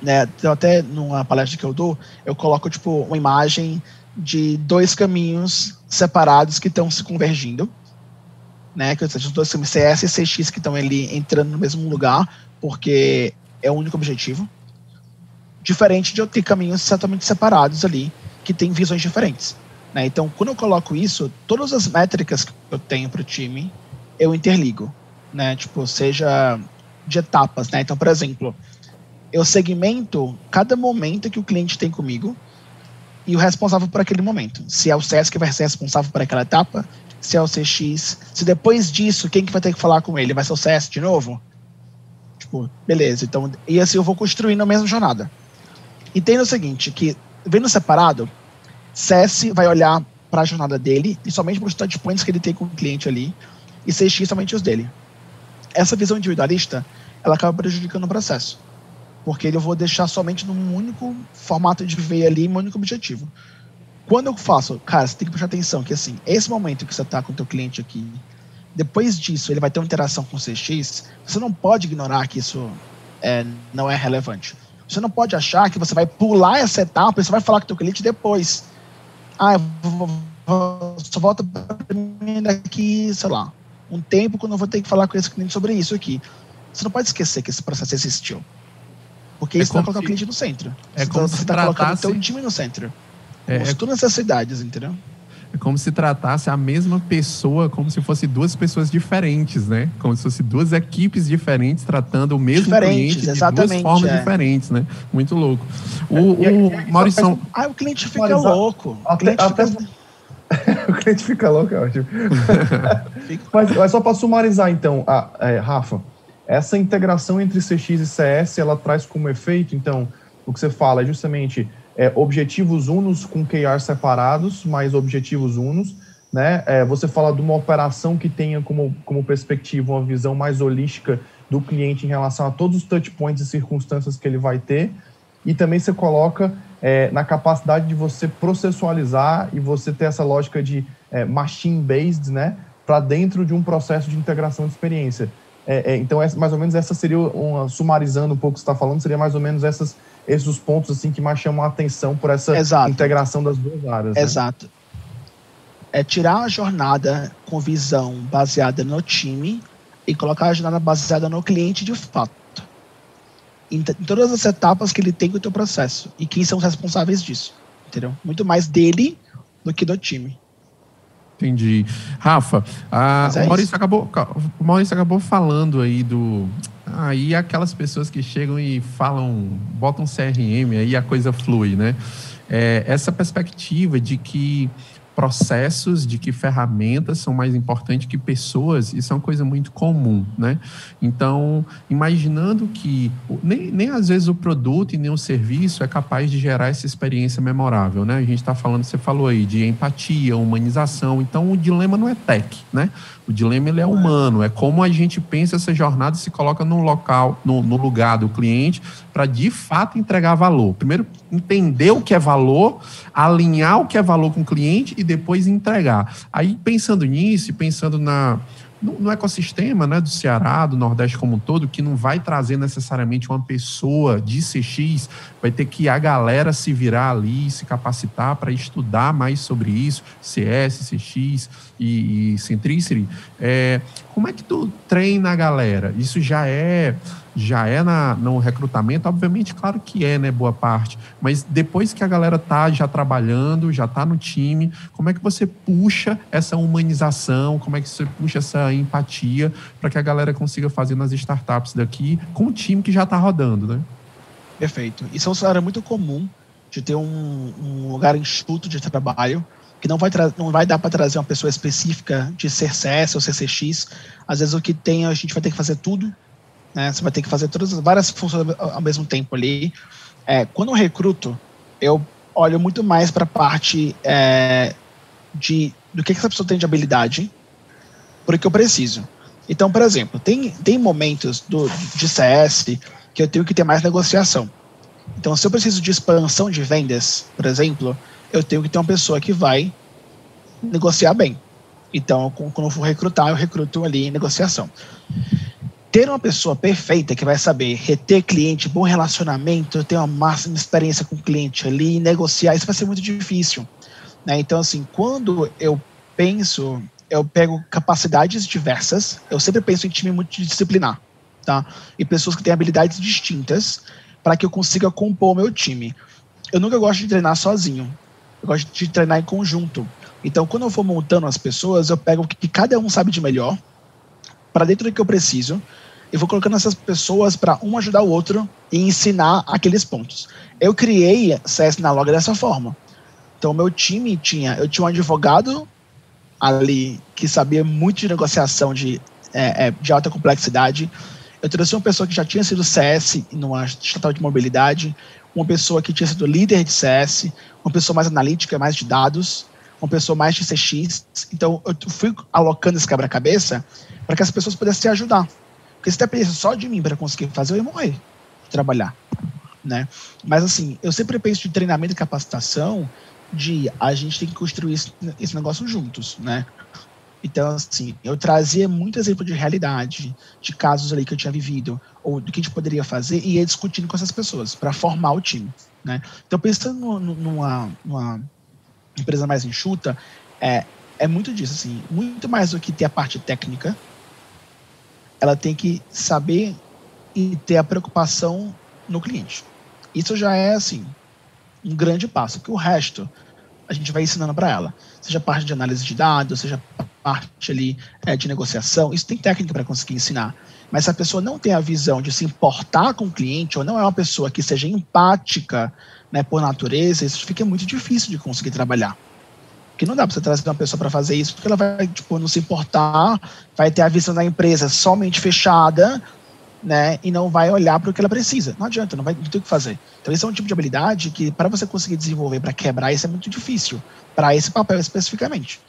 né, até numa palestra que eu dou, eu coloco, tipo, uma imagem de dois caminhos separados que estão se convergindo, né? Que os dois caminhos CS e CX que estão ali entrando no mesmo lugar, porque é o único objetivo. Diferente de eu ter caminhos totalmente separados ali, que têm visões diferentes. Né? Então, quando eu coloco isso, todas as métricas que eu tenho para o time, eu interligo. Né? Tipo, seja de etapas. Né? Então, por exemplo, eu segmento cada momento que o cliente tem comigo e o responsável por aquele momento. Se é o CS que vai ser responsável por aquela etapa, se é o CX, se depois disso, quem que vai ter que falar com ele? Vai ser o CS de novo? Tipo, beleza, então, e assim eu vou construindo a mesma jornada. Entenda o seguinte, que vendo separado, CS vai olhar para a jornada dele e somente para os touchpoints que ele tem com o cliente ali, e CX somente os dele. Essa visão individualista, ela acaba prejudicando o processo porque eu vou deixar somente num único formato de ver ali, um único objetivo. Quando eu faço, cara, você tem que prestar atenção que assim, esse momento que você está com o teu cliente aqui, depois disso ele vai ter uma interação com o CX, você não pode ignorar que isso é, não é relevante. Você não pode achar que você vai pular essa etapa e você vai falar com o teu cliente depois. Ah, eu vou, vou, só volta para mim daqui, sei lá, um tempo quando eu vou ter que falar com esse cliente sobre isso aqui. Você não pode esquecer que esse processo existiu. Porque é isso vai colocar se, o cliente no centro. É você como tá, se você está colocando o teu time no centro. É, é, todas essas cidades, entendeu? É como se tratasse a mesma pessoa como se fosse duas pessoas diferentes, né? Como se fosse duas equipes diferentes tratando o mesmo cliente de duas formas é. diferentes, né? Muito louco. O, o Maurício... Ah, o cliente fica louco. O cliente até, fica... *laughs* o cliente fica louco, é ótimo. *laughs* mas, mas, só para sumarizar, então, a, é, Rafa, essa integração entre CX e CS, ela traz como efeito, então, o que você fala é justamente é, objetivos unos com QR separados, mas objetivos unos, né? É, você fala de uma operação que tenha como, como perspectiva uma visão mais holística do cliente em relação a todos os touch points e circunstâncias que ele vai ter, e também você coloca é, na capacidade de você processualizar e você ter essa lógica de é, machine-based, né? Para dentro de um processo de integração de experiência. É, é, então, essa, mais ou menos essa seria, uma, sumarizando um pouco o que você está falando, seria mais ou menos essas, esses os pontos assim que mais chamam a atenção por essa Exato. integração das duas áreas. Né? Exato. É tirar a jornada com visão baseada no time e colocar a jornada baseada no cliente de fato. Em, em todas as etapas que ele tem com o teu processo. E quem são os responsáveis disso. Entendeu? Muito mais dele do que do time. Entendi. Rafa, a, é o, Maurício acabou, o Maurício acabou falando aí do. Aí aquelas pessoas que chegam e falam, botam CRM, aí a coisa flui, né? é, essa perspectiva de que processos, de que ferramentas são mais importantes que pessoas, isso é uma coisa muito comum, né? Então, imaginando que nem, nem às vezes o produto e nem o serviço é capaz de gerar essa experiência memorável, né? A gente está falando, você falou aí, de empatia, humanização, então o dilema não é tech, né? O dilema ele é humano, é como a gente pensa essa jornada e se coloca no local, no, no lugar do cliente para de fato entregar valor. Primeiro, entender o que é valor, alinhar o que é valor com o cliente e depois entregar. Aí, pensando nisso pensando na, no, no, ecossistema né, do Ceará, do Nordeste como um todo, que não vai trazer necessariamente uma pessoa de CX, vai ter que a galera se virar ali, se capacitar para estudar mais sobre isso, CS, CX e, e Centricity. É, como é que tu treina a galera? Isso já é já é na, no recrutamento? Obviamente, claro que é, né, boa parte. Mas depois que a galera tá já trabalhando, já tá no time, como é que você puxa essa humanização, como é que você puxa essa empatia para que a galera consiga fazer nas startups daqui com o time que já está rodando, né? Perfeito. Isso é um cenário muito comum de ter um, um lugar enxuto de trabalho que não vai, não vai dar para trazer uma pessoa específica de ser CS ou CCX. Às vezes o que tem, a gente vai ter que fazer tudo né? Você vai ter que fazer todas as várias funções ao mesmo tempo ali. É, quando eu recruto, eu olho muito mais para a parte é, de do que, que essa pessoa tem de habilidade, porque eu preciso. Então, por exemplo, tem, tem momentos do, de CS que eu tenho que ter mais negociação. Então, se eu preciso de expansão de vendas, por exemplo, eu tenho que ter uma pessoa que vai negociar bem. Então, quando eu for recrutar, eu recruto ali em negociação ter uma pessoa perfeita que vai saber reter cliente, bom relacionamento, ter uma máxima experiência com o cliente ali, negociar, isso vai ser muito difícil. Né? Então, assim, quando eu penso, eu pego capacidades diversas, eu sempre penso em time multidisciplinar, tá? E pessoas que têm habilidades distintas para que eu consiga compor o meu time. Eu nunca gosto de treinar sozinho, eu gosto de treinar em conjunto. Então, quando eu for montando as pessoas, eu pego o que cada um sabe de melhor, para dentro do que eu preciso, eu vou colocando essas pessoas para um ajudar o outro e ensinar aqueles pontos. Eu criei CS na Log dessa forma. Então, meu time tinha, eu tinha um advogado ali que sabia muito de negociação de, é, é, de alta complexidade. Eu trouxe uma pessoa que já tinha sido CS numa estatal de mobilidade, uma pessoa que tinha sido líder de CS, uma pessoa mais analítica, mais de dados, uma pessoa mais de CX. Então, eu fui alocando esse quebra-cabeça para que as pessoas pudessem se ajudar. Porque se dependesse só de mim para conseguir fazer, eu ia morrer de trabalhar. Né? Mas assim, eu sempre penso de treinamento e capacitação de a gente tem que construir esse, negócio juntos, né? Então, assim, eu trazia muito exemplo de realidade, de casos ali que eu tinha vivido, ou do que a gente poderia fazer, e ia discutindo com essas pessoas para formar o time, né? Então, pensando numa, numa empresa mais enxuta, é, é muito disso, assim, muito mais do que ter a parte técnica, ela tem que saber e ter a preocupação no cliente. Isso já é assim um grande passo, que o resto a gente vai ensinando para ela, seja parte de análise de dados, seja parte ali é, de negociação, isso tem técnica para conseguir ensinar. Mas se a pessoa não tem a visão de se importar com o cliente ou não é uma pessoa que seja empática, né, por natureza, isso fica muito difícil de conseguir trabalhar. Porque não dá para você trazer uma pessoa para fazer isso, porque ela vai, tipo, não se importar, vai ter a visão da empresa somente fechada, né? E não vai olhar para o que ela precisa. Não adianta, não vai não ter o que fazer. Então, esse é um tipo de habilidade que, para você conseguir desenvolver, para quebrar, isso é muito difícil, para esse papel especificamente.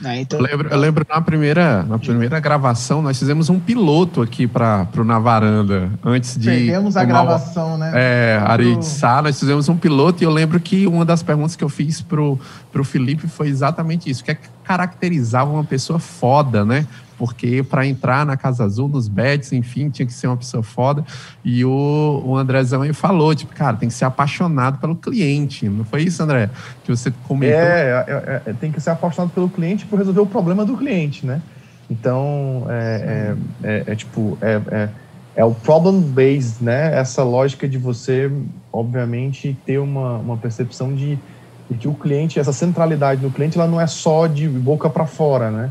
Né? Então, eu, lembro, eu lembro na primeira, na primeira gravação, nós fizemos um piloto aqui para o Na Varanda, antes de. Perdemos a gravação, né? É, Ari de Sá, nós fizemos um piloto e eu lembro que uma das perguntas que eu fiz pro, pro Felipe foi exatamente isso: que é que caracterizava uma pessoa foda, né? Porque para entrar na Casa Azul, nos bets, enfim, tinha que ser uma pessoa foda. E o, o Andrezão aí falou, tipo, cara, tem que ser apaixonado pelo cliente. Não foi isso, André? Que você comentou. É, é, é tem que ser apaixonado pelo cliente por resolver o problema do cliente, né? Então, é, é, é, é tipo, é, é, é, o problem based, né? Essa lógica de você, obviamente, ter uma, uma percepção de, de que o cliente, essa centralidade no cliente, ela não é só de boca para fora, né?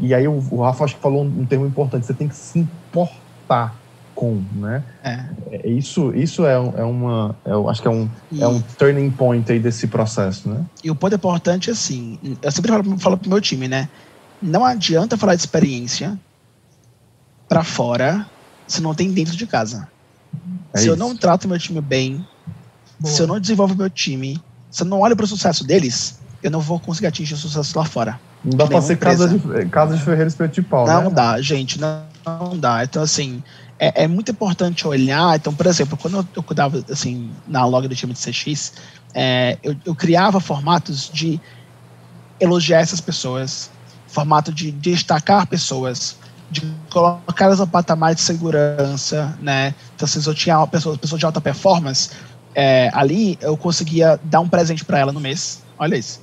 E aí o, o Rafa acho que falou um, um termo importante, você tem que se importar com, né? É. é isso, isso é, é uma, é, eu acho que é um, e, é um turning point aí desse processo, né? E o ponto importante é assim, eu sempre falo, falo pro meu time, né? Não adianta falar de experiência para fora se não tem dentro de casa. É se isso. eu não trato meu time bem, Boa. se eu não desenvolvo meu time, se eu não olho para o sucesso deles, eu não vou conseguir atingir o sucesso lá fora. Não dá pra ser casa de, casa de ferreiro espeto de pau, Não né? dá, gente, não, não dá. Então, assim, é, é, muito importante olhar. Então, por exemplo, quando eu, eu cuidava, assim, na log do time de CX, é, eu, eu criava formatos de elogiar essas pessoas, formato de destacar pessoas, de colocar elas no patamar de segurança, né? Então, se eu tinha uma pessoa, pessoa de alta performance, é, ali eu conseguia dar um presente para ela no mês. Olha isso.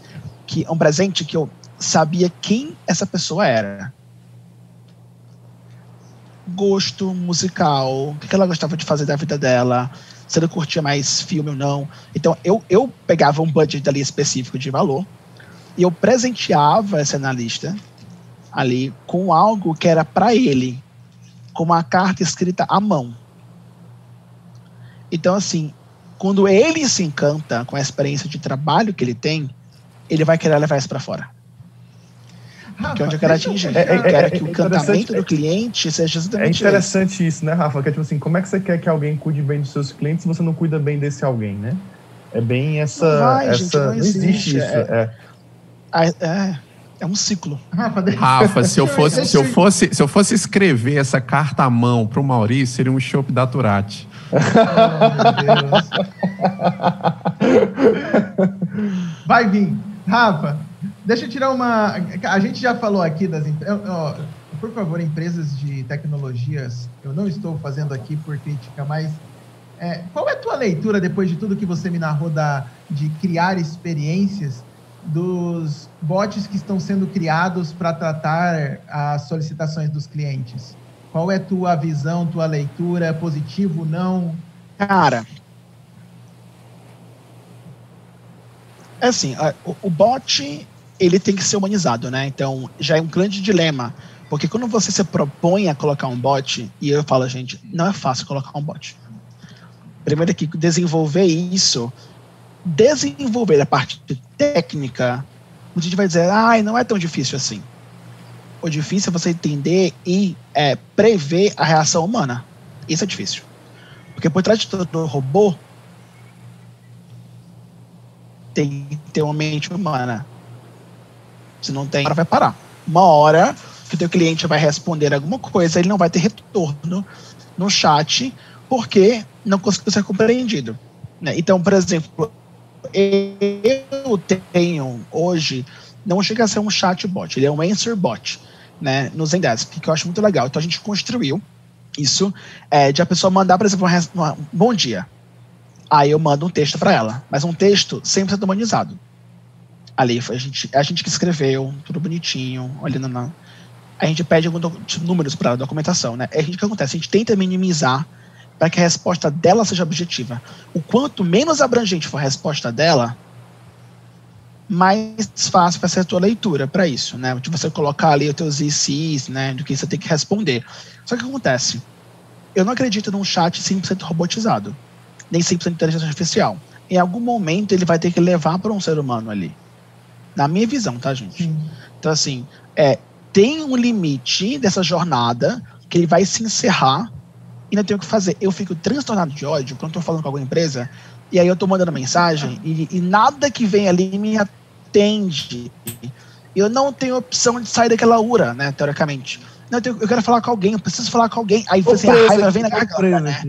Que, um presente que eu sabia quem essa pessoa era. Gosto musical, o que ela gostava de fazer da vida dela, se ela curtia mais filme ou não. Então, eu, eu pegava um budget ali específico de valor e eu presenteava esse analista ali com algo que era para ele, com uma carta escrita à mão. Então, assim, quando ele se encanta com a experiência de trabalho que ele tem, ele vai querer levar isso para fora. Que é onde eu quero atingir. É, eu quero é, que o encantamento do cliente seja exatamente É interessante isso. isso, né, Rafa? Que é tipo assim, como é que você quer que alguém cuide bem dos seus clientes se você não cuida bem desse alguém, né? É bem essa... Não, vai, essa, gente, não, não existe, isso. É, é. é é um ciclo. Rafa, Rafa se eu *laughs* fosse, se eu fosse, se eu fosse escrever essa carta à mão para o Maurício, seria um chopp da Turati. *laughs* Oh, Vai vir. Rafa, deixa eu tirar uma. A gente já falou aqui das empresas. Por favor, empresas de tecnologias, eu não estou fazendo aqui por crítica, mas é, qual é a tua leitura depois de tudo que você me narrou da, de criar experiências? dos bots que estão sendo criados para tratar as solicitações dos clientes? Qual é tua visão, tua leitura? Positivo, não? Cara, é assim, o bot ele tem que ser humanizado, né? Então já é um grande dilema, porque quando você se propõe a colocar um bot, e eu falo, gente, não é fácil colocar um bot. Primeiro que desenvolver isso desenvolver a parte técnica, muita gente vai dizer, ah, não é tão difícil assim. O difícil é você entender e é, prever a reação humana. Isso é difícil. Porque por trás de todo robô tem que ter uma mente humana. Se não tem, vai parar. Uma hora que o teu cliente vai responder alguma coisa, ele não vai ter retorno no chat porque não conseguiu ser compreendido. Né? Então, por exemplo, eu tenho hoje, não chega a ser um chatbot, ele é um answer bot, né, no Zendesk, que eu acho muito legal. Então a gente construiu isso é, de a pessoa mandar, por exemplo, um bom dia. Aí eu mando um texto para ela, mas um texto 100% humanizado. Ali a gente, a gente que escreveu, tudo bonitinho, olhando na. A gente pede alguns números para a documentação, né? É o que acontece? A gente tenta minimizar para que a resposta dela seja objetiva. O quanto menos abrangente for a resposta dela, mais fácil vai ser a tua leitura para isso, né? De você colocar ali os teus ICs, né? Do que você tem que responder. Só que acontece? Eu não acredito num chat 100% robotizado, nem 100% inteligência artificial. Em algum momento ele vai ter que levar para um ser humano ali. Na minha visão, tá, gente? Sim. Então, assim, é, tem um limite dessa jornada que ele vai se encerrar e não tenho o que fazer. Eu fico transtornado de ódio quando estou falando com alguma empresa e aí eu estou mandando mensagem e, e, nada que vem ali me atende. Eu não tenho opção de sair daquela ura, né, teoricamente. Não, eu, quero falar com alguém, eu preciso falar com alguém. Aí assim, a raiva vem na garganta, né?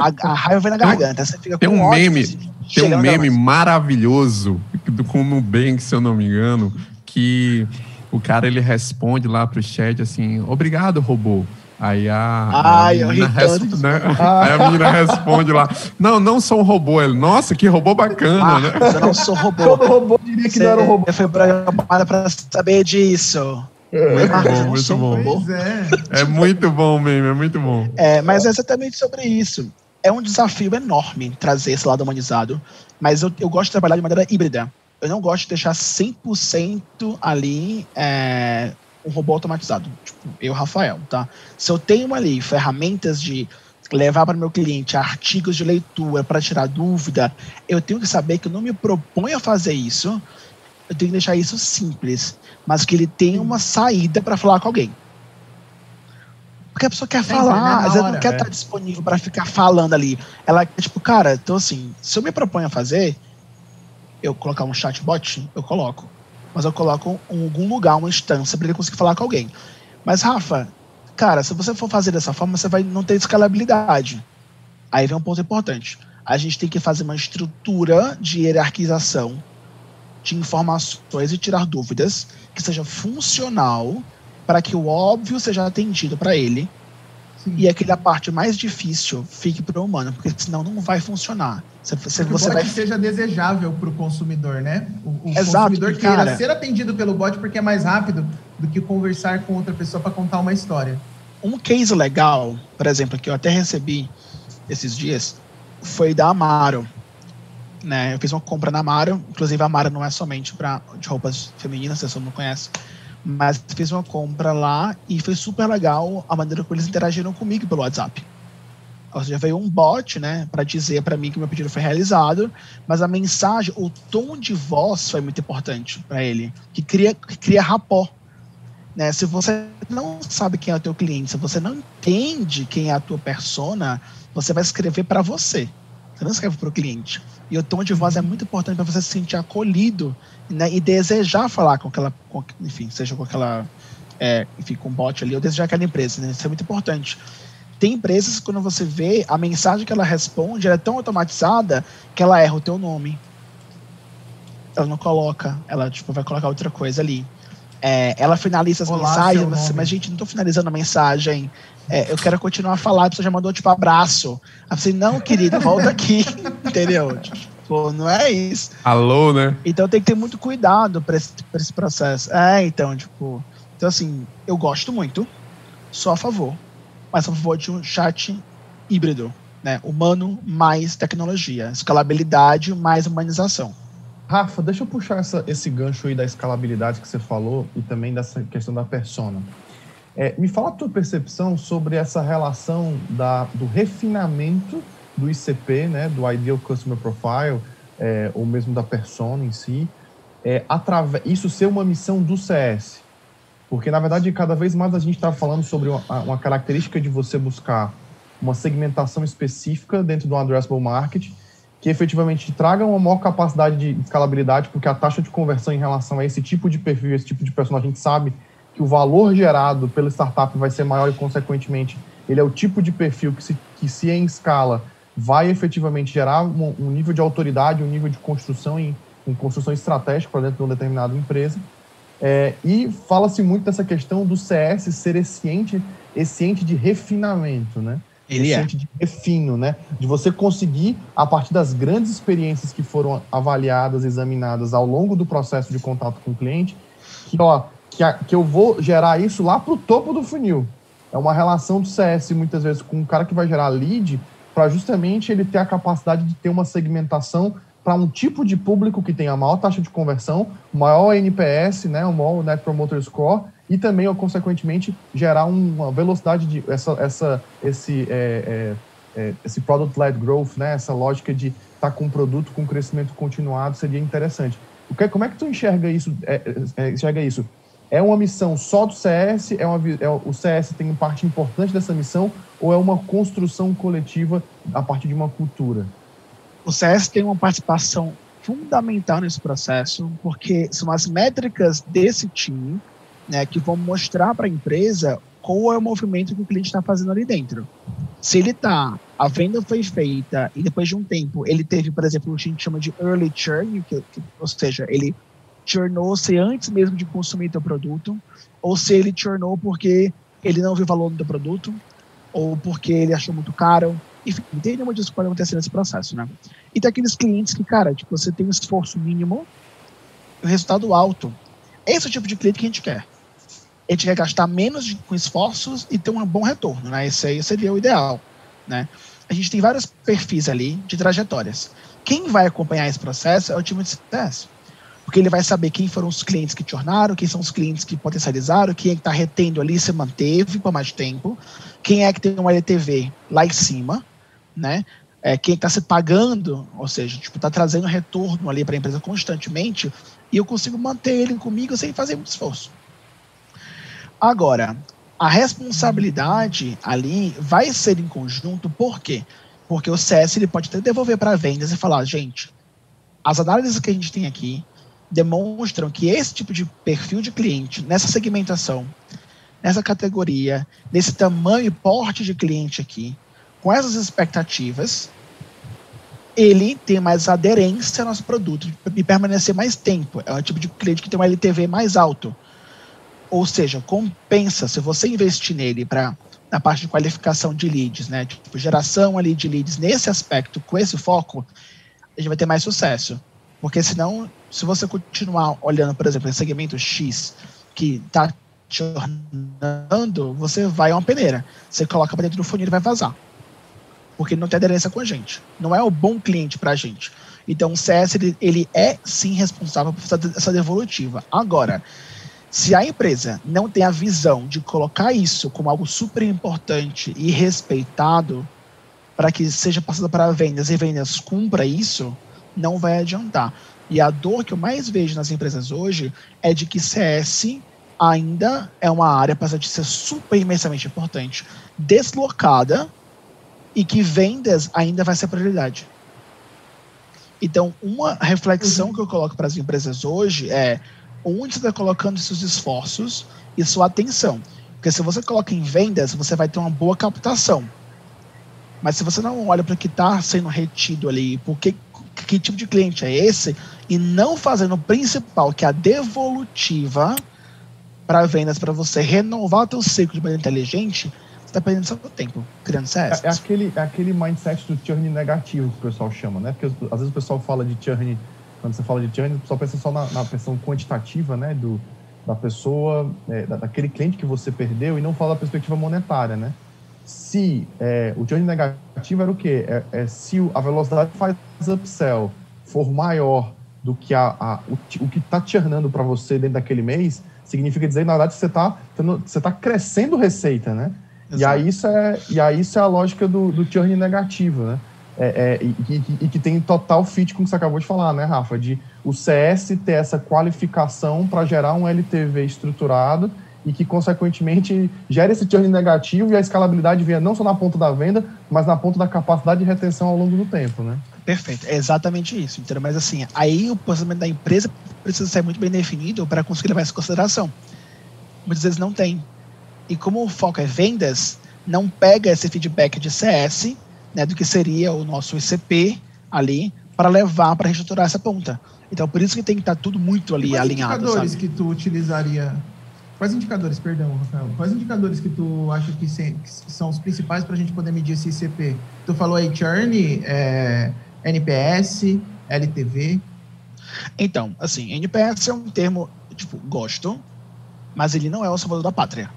A, a, raiva vem na garganta. Você fica tem um meme, tem um meme maravilhoso do com o Nubank, se eu não me engano, que o cara ele responde lá pro chat assim: "Obrigado, robô". Aí a, Ai, a, menina, né? Aí a menina responde lá: Não, não sou um robô. Ele, nossa, que robô bacana, ah, né? Eu não sou robô. Todo robô diria que Você não era um robô. Fui programada para saber disso. É, muito bom, muito bom. É. é muito bom mesmo, é muito bom. É, mas é exatamente sobre isso. É um desafio enorme trazer esse lado humanizado, mas eu, eu gosto de trabalhar de maneira híbrida. Eu não gosto de deixar 100% ali é, um robô automatizado. Tipo, eu, Rafael, tá? Se eu tenho ali ferramentas de levar para o meu cliente artigos de leitura para tirar dúvida, eu tenho que saber que eu não me proponho a fazer isso, eu tenho que deixar isso simples, mas que ele tenha uma saída para falar com alguém. Porque a pessoa quer falar, às vezes não quer estar é. disponível para ficar falando ali. Ela, tipo, cara, então assim, se eu me proponho a fazer, eu colocar um chatbot, eu coloco. Mas eu coloco em algum lugar, uma instância, para ele conseguir falar com alguém. Mas, Rafa, cara, se você for fazer dessa forma, você vai não ter escalabilidade. Aí vem um ponto importante. A gente tem que fazer uma estrutura de hierarquização de informações e tirar dúvidas que seja funcional para que o óbvio seja atendido para ele Sim. e aquela parte mais difícil fique para o humano, porque senão não vai funcionar. Você, você, você vai... seja desejável para o consumidor, né? O, o Exato, consumidor queira cara... ser atendido pelo bot porque é mais rápido do que conversar com outra pessoa para contar uma história. Um case legal, por exemplo, que eu até recebi esses dias, foi da Amaro. Né? Eu fiz uma compra na Amaro, inclusive a Amaro não é somente para de roupas femininas, se você não conhece, mas fiz uma compra lá e foi super legal a maneira como eles interagiram comigo pelo WhatsApp. Ou seja, veio um bot, né, para dizer para mim que meu pedido foi realizado, mas a mensagem, o tom de voz foi muito importante para ele, que cria, que cria rapó. Né? Se você não sabe quem é o teu cliente, se você não entende quem é a tua persona, você vai escrever para você. Você não escreve para o cliente. E o tom de voz é muito importante para você se sentir acolhido né, e desejar falar com aquela, com, enfim, seja com aquela, é, enfim, com o bot ali, ou desejar aquela empresa. Né? Isso é muito importante. Tem empresas que quando você vê, a mensagem que ela responde é tão automatizada que ela erra o teu nome. Ela não coloca, ela tipo, vai colocar outra coisa ali. É, ela finaliza as Olá, mensagens, mas, mas, gente, não estou finalizando a mensagem. É, eu quero continuar a falar, a pessoa já mandou tipo abraço. Aí você, não, querida, volta aqui. *laughs* Entendeu? Tipo, não é isso. Alô, né? Então tem que ter muito cuidado para esse, esse processo. É, então, tipo. Então, assim, eu gosto muito, sou a favor mas a favor de um chat híbrido, né? humano mais tecnologia, escalabilidade mais humanização. Rafa, deixa eu puxar essa, esse gancho aí da escalabilidade que você falou e também dessa questão da persona. É, me fala a tua percepção sobre essa relação da, do refinamento do ICP, né, do Ideal Customer Profile, é, ou mesmo da persona em si, é, através, isso ser uma missão do CS. Porque, na verdade, cada vez mais a gente está falando sobre uma, uma, característica de você buscar uma segmentação específica dentro do addressable market que efetivamente traga uma maior capacidade de escalabilidade, porque a taxa de conversão em relação a esse tipo de perfil, esse tipo de personagem, a gente sabe que o valor gerado pela startup vai ser maior e, consequentemente, ele é o tipo de perfil que, se, que se em escala, vai efetivamente gerar um, um nível de autoridade, um nível de construção em, em construção estratégica para dentro de uma determinada empresa. É, e fala-se muito dessa questão do CS ser esse ente, esse ente de refinamento, né? Ele esse é. ente de refino, né? De você conseguir, a partir das grandes experiências que foram avaliadas, examinadas ao longo do processo de contato com o cliente, que, ó, que, a, que eu vou gerar isso lá para o topo do funil. É uma relação do CS, muitas vezes, com um cara que vai gerar lead, para justamente ele ter a capacidade de ter uma segmentação para um tipo de público que tem a maior taxa de conversão, maior NPS, né, o maior Net Promoter Score, e também, consequentemente, gerar uma velocidade de essa, essa, esse, é, é, é, esse product-led growth, né, essa lógica de estar tá com um produto com crescimento continuado seria interessante. O que, como é que tu enxerga isso? É, é, enxerga isso? É uma missão só do CS? É uma, é, o CS tem parte importante dessa missão? Ou é uma construção coletiva a partir de uma cultura? o CS tem uma participação fundamental nesse processo, porque são as métricas desse time né, que vão mostrar para a empresa qual é o movimento que o cliente está fazendo ali dentro. Se ele está, a venda foi feita e depois de um tempo ele teve, por exemplo, o que a gente chama de early churn, que, que, ou seja, ele churnou-se antes mesmo de consumir teu produto, ou se ele churnou porque ele não viu valor do produto, ou porque ele achou muito caro, enfim, tem nenhuma disso que pode acontecer nesse processo, né? E tem aqueles clientes que, cara, tipo, você tem um esforço mínimo e um resultado alto. Esse é o tipo de cliente que a gente quer. A gente quer gastar menos de, com esforços e ter um bom retorno, né? Esse aí seria o ideal, né? A gente tem vários perfis ali de trajetórias. Quem vai acompanhar esse processo é o time de sucesso. Porque ele vai saber quem foram os clientes que tornaram, quem são os clientes que potencializaram, quem é está retendo ali se manteve por mais tempo, quem é que tem um LTV lá em cima, né? É, quem está se pagando, ou seja, tipo, está trazendo retorno ali para a empresa constantemente, e eu consigo manter ele comigo sem fazer muito esforço. Agora, a responsabilidade ali vai ser em conjunto, por quê? Porque o CS ele pode até devolver para vendas e falar, gente, as análises que a gente tem aqui demonstram que esse tipo de perfil de cliente, nessa segmentação, nessa categoria, nesse tamanho e porte de cliente aqui, com essas expectativas, ele tem mais aderência ao nosso produto e permanecer mais tempo. É o tipo de cliente que tem um LTV mais alto. Ou seja, compensa se você investir nele para na parte de qualificação de leads, né? Tipo, geração ali de leads nesse aspecto, com esse foco, a gente vai ter mais sucesso. Porque senão, se você continuar olhando, por exemplo, em segmento X, que está jornando, você vai a uma peneira. Você coloca para dentro do funil e vai vazar. Porque não tem aderência com a gente. Não é o bom cliente para a gente. Então, o CS, ele, ele é sim responsável por essa devolutiva. Agora, se a empresa não tem a visão de colocar isso como algo super importante e respeitado para que seja passado para vendas e vendas cumpra isso, não vai adiantar. E a dor que eu mais vejo nas empresas hoje é de que CS ainda é uma área, apesar de ser super imensamente importante, deslocada e que vendas ainda vai ser prioridade. Então, uma reflexão uhum. que eu coloco para as empresas hoje é onde você está colocando seus esforços e sua atenção. Porque se você coloca em vendas, você vai ter uma boa captação. Mas se você não olha para o que está sendo retido ali, porque que tipo de cliente é esse, e não fazendo o principal, que é a devolutiva para vendas, para você renovar o teu ciclo de maneira inteligente, você está perdendo seu tempo criando CS. É, é, aquele, é aquele mindset do churn negativo que o pessoal chama, né? Porque às vezes o pessoal fala de churn quando você fala de churn, o pessoal pensa só na, na questão quantitativa, né, do, da pessoa, é, daquele cliente que você perdeu e não fala da perspectiva monetária, né? Se é, o churn negativo era o quê? É, é, se a velocidade faz upsell for maior do que a, a o, o, que está churnando para você dentro daquele mês, significa dizer, na verdade, que você está você tá crescendo receita, né? E aí, isso é, e aí isso é a lógica do, do churn negativo, né? é, é, e, e, e, que tem total fit com o que você acabou de falar, né, Rafa? De o CS ter essa qualificação para gerar um LTV estruturado e que, consequentemente, gere esse churn negativo e a escalabilidade venha não só na ponta da venda, mas na ponta da capacidade de retenção ao longo do tempo, né? Perfeito, é exatamente isso. Entendeu? Mas, assim, aí o posicionamento da empresa precisa ser muito bem definido para conseguir levar isso em consideração. Muitas vezes não tem. E como o foco é vendas, não pega esse feedback de CS né, do que seria o nosso ICP ali para levar para reestruturar essa ponta. Então, por isso que tem que estar tá tudo muito ali quais alinhado. Quais indicadores sabe? que tu utilizaria? Quais indicadores, perdão, Rafael? Quais indicadores que tu acha que, se, que são os principais para a gente poder medir esse ICP? Tu falou aí churn, é, NPS, LTV. Então, assim, NPS é um termo, tipo, gosto, mas ele não é o salvador da pátria.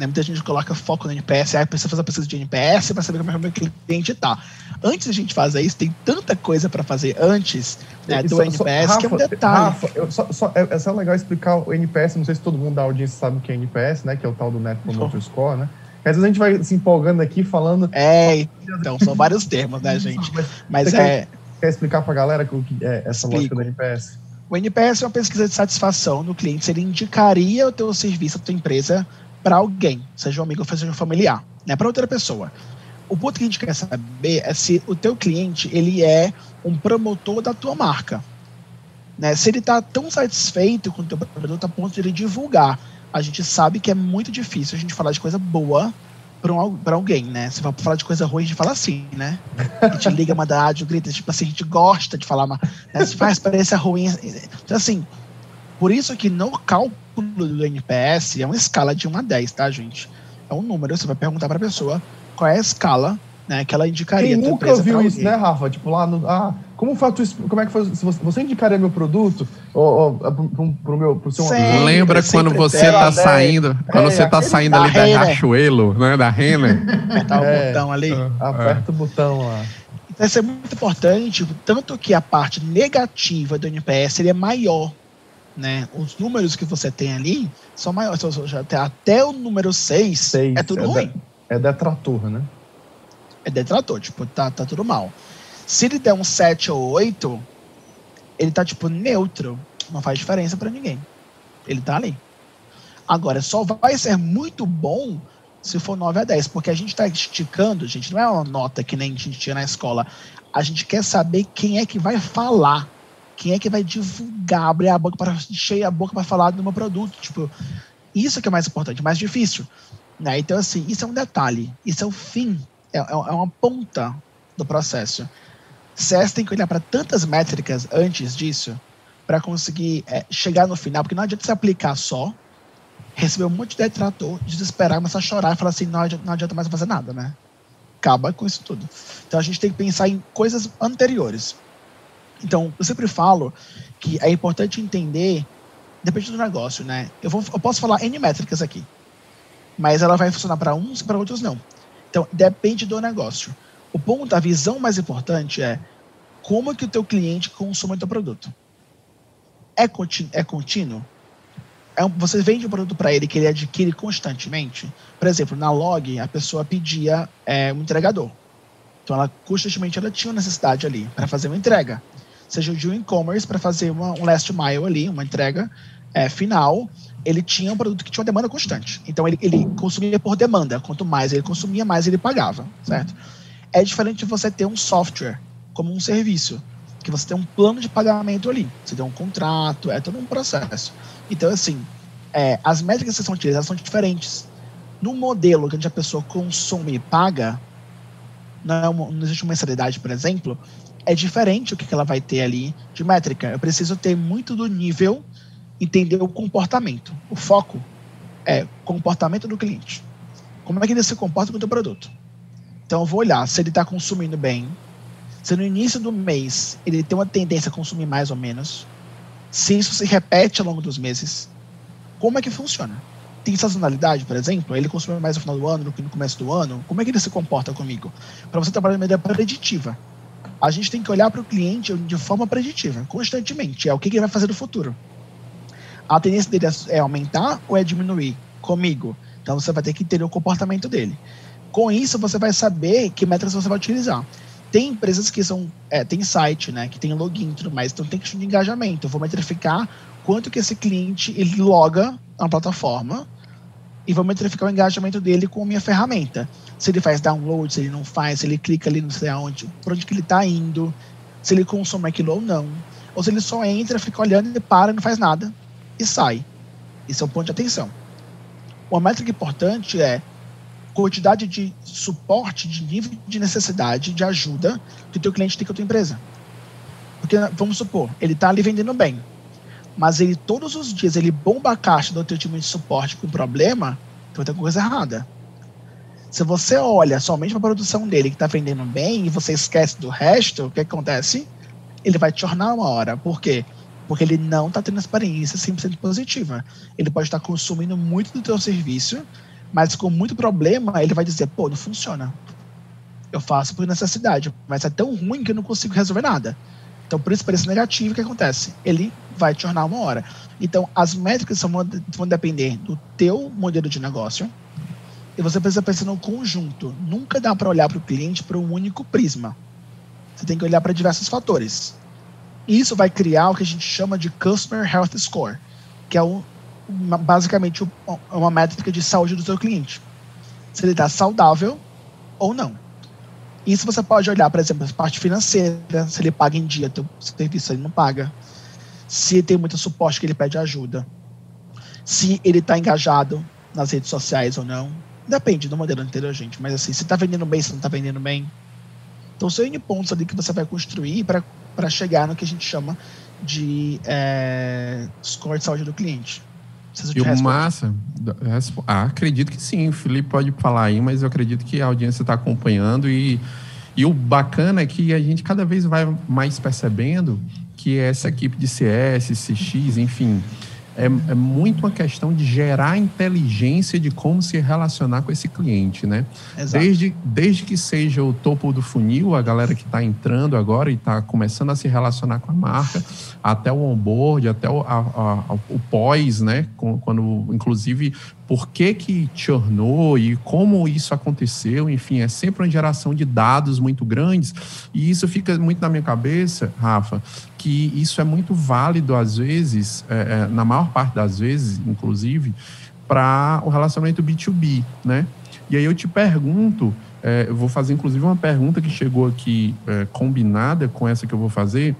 Né? Muita gente coloca foco no NPS, aí precisa fazer a pesquisa de NPS para saber como é que o cliente está. Antes a gente fazer isso, tem tanta coisa para fazer antes né, do só, NPS só, Rafa, que é um detalhe. Rafa, eu, só, só, é, é só legal explicar o NPS, não sei se todo mundo da audiência sabe o que é NPS, né? Que é o tal do Net Promoter Score, né? Às vezes a gente vai se empolgando aqui falando. É, então, são vários termos, né, gente? Mas é. Quer, quer explicar para a galera o que é essa Explico. lógica do NPS? O NPS é uma pesquisa de satisfação do cliente. Se ele indicaria o teu serviço, a tua empresa, para alguém, seja um amigo seja um familiar, né, para outra pessoa. O ponto que a gente quer saber é se o teu cliente ele é um promotor da tua marca. Né? Se ele está tão satisfeito com o teu produto a ponto de ele divulgar. A gente sabe que é muito difícil a gente falar de coisa boa para alguém, né? Se for falar de coisa ruim, a gente fala assim, né? A gente liga, manda áudio, grita, tipo assim, a gente gosta de falar, mas né? se faz parecer ruim. Então, assim, por isso que no cálculo do NPS é uma escala de 1 a 10, tá, gente? É um número, você vai perguntar para a pessoa qual é a escala né, que ela indicaria. Quem nunca viu isso, né, Rafa? Tipo, lá no. Ah, como foi como é que foi? Se você, indicaria meu produto ou, ou pro, pro, meu pro seu sempre, Lembra quando você está saindo, quando é, você tá saindo ali da, da Riachuelo, né, da Renner? *laughs* Apertar é, o botão ali. Aperta é. o botão lá. Então, isso é muito importante, tanto que a parte negativa do NPS ele é maior né? Os números que você tem ali são maiores. Até o número 6 é tudo é ruim. é detrator, né? É detrator, tipo, tá, tá tudo mal. Se ele der um 7 ou 8, ele tá, tipo, neutro. Não faz diferença para ninguém. Ele tá ali. Agora, só vai ser muito bom se for 9 a 10, porque a gente está esticando, gente, não é uma nota que nem a gente tinha na escola. A gente quer saber quem é que vai falar, quem é que vai divulgar, abrir a boca para cheia a boca para falar do meu produto, tipo, isso que é mais importante, mais difícil, né? Então assim, isso é um detalhe, isso é o fim, é, é, é uma ponta do processo. CS tem que olhar para tantas métricas antes disso para conseguir é, chegar no final, porque não adianta você aplicar só recebeu um monte de detrator, desesperar, começar a chorar e falar assim: não adianta, não adianta mais fazer nada, né? Acaba com isso tudo. Então a gente tem que pensar em coisas anteriores. Então, eu sempre falo que é importante entender, depende do negócio, né? Eu, vou, eu posso falar N métricas aqui, mas ela vai funcionar para uns e para outros não. Então, depende do negócio. O ponto, a visão mais importante é como que o teu cliente consome o teu produto. É contínuo? É contínuo? é você vende um produto para ele que ele adquire constantemente. Por exemplo, na log, a pessoa pedia é, um entregador. Então, ela constantemente ela tinha necessidade ali para fazer uma entrega. Seja de um e-commerce para fazer uma, um last mile ali, uma entrega é, final, ele tinha um produto que tinha uma demanda constante. Então, ele, ele consumia por demanda. Quanto mais ele consumia, mais ele pagava, certo? É diferente de você ter um software como um serviço, que você tem um plano de pagamento ali. Você tem um contrato, é todo um processo. Então, assim, é, as métricas que são utilizadas são diferentes. No modelo que a pessoa consome e paga, não, é uma, não existe uma mensalidade, por exemplo, é diferente o que, ela vai ter ali de métrica. Eu preciso ter muito do nível, entender o comportamento. O foco é comportamento do cliente. Como é que ele se comporta com o teu produto? Então, eu vou olhar se ele está consumindo bem, se no início do mês ele tem uma tendência a consumir mais ou menos, se isso se repete ao longo dos meses, como é que funciona? Tem sazonalidade, por exemplo? Ele consome mais no final do ano do que no começo do ano? Como é que ele se comporta comigo? Para você trabalhar de maneira preditiva. A gente tem que olhar para o cliente de forma preditiva, constantemente. É o que ele vai fazer no futuro. A tendência dele é aumentar ou é diminuir? Comigo. Então você vai ter que entender o comportamento dele. Com isso, você vai saber que métricas você vai utilizar. Tem empresas que são. É, tem site, né? Que tem login e tudo mais. Então tem questão de engajamento. Eu vou metrificar quanto que esse cliente ele loga na plataforma e vou metrificar o engajamento dele com a minha ferramenta. Se ele faz download, se ele não faz, se ele clica ali não sei aonde, por onde que ele está indo, se ele consome aquilo ou não. Ou se ele só entra, fica olhando e para, não faz nada e sai. Isso é o ponto de atenção. Uma métrica importante é quantidade de suporte, de nível de necessidade, de ajuda que o teu cliente tem com a tua empresa. Porque, vamos supor, ele está ali vendendo bem, mas ele todos os dias ele bomba a caixa do teu time de suporte com problema, então tem coisa errada. Se você olha somente para a produção dele que está vendendo bem e você esquece do resto, o que acontece? Ele vai te tornar uma hora. Por quê? Porque ele não está tendo experiência 100% positiva. Ele pode estar tá consumindo muito do teu serviço, mas com muito problema, ele vai dizer, pô, não funciona. Eu faço por necessidade, mas é tão ruim que eu não consigo resolver nada. Então, por isso, preço negativo, o que acontece? Ele vai te tornar uma hora. Então, as métricas vão, vão depender do teu modelo de negócio e você precisa pensar no conjunto. Nunca dá para olhar para o cliente por um único prisma. Você tem que olhar para diversos fatores. Isso vai criar o que a gente chama de Customer Health Score, que é um, basicamente uma métrica de saúde do seu cliente. Se ele está saudável ou não. Isso você pode olhar, por exemplo, a parte financeira, se ele paga em dia o serviço, ele não paga. Se tem muito suporte que ele pede ajuda. Se ele está engajado nas redes sociais ou não. Depende do modelo anterior, gente. Mas assim, se está vendendo bem, se não está vendendo bem. Então, são N pontos ali que você vai construir para chegar no que a gente chama de é, score de saúde do cliente. E o massa, ah, acredito que sim, o Felipe pode falar aí, mas eu acredito que a audiência está acompanhando e, e o bacana é que a gente cada vez vai mais percebendo que essa equipe de CS, CX, enfim, é, é, muito uma questão de gerar inteligência de como se relacionar com esse cliente, né? Exato. Desde, desde que seja o topo do funil, a galera que está entrando agora e está começando a se relacionar com a marca, até o onboard, até o, a, a, o pós, né? Quando, inclusive, por que que churnou e como isso aconteceu, enfim, é sempre uma geração de dados muito grandes e isso fica muito na minha cabeça, Rafa, que isso é muito válido às vezes, é, é, na maior parte das vezes, inclusive, para o relacionamento B2B, né? E aí eu te pergunto, é, eu vou fazer inclusive uma pergunta que chegou aqui é, combinada com essa que eu vou fazer.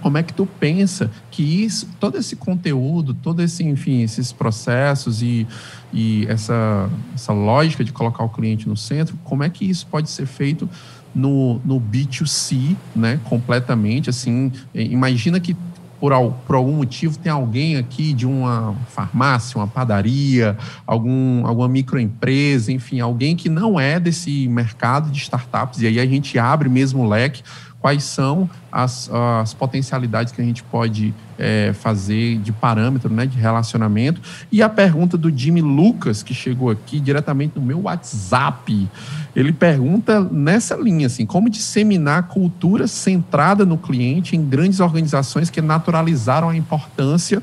Como é que tu pensa que isso, todo esse conteúdo, todo esse, enfim, esses processos e, e essa, essa lógica de colocar o cliente no centro, como é que isso pode ser feito no, no B2C, né, completamente, assim, imagina que por, por algum motivo tem alguém aqui de uma farmácia, uma padaria, algum, alguma microempresa, enfim, alguém que não é desse mercado de startups, e aí a gente abre mesmo o leque quais são as, as potencialidades que a gente pode é, fazer de parâmetro, né, de relacionamento. E a pergunta do Jimmy Lucas, que chegou aqui diretamente no meu WhatsApp, ele pergunta nessa linha, assim, como disseminar cultura centrada no cliente em grandes organizações que naturalizaram a importância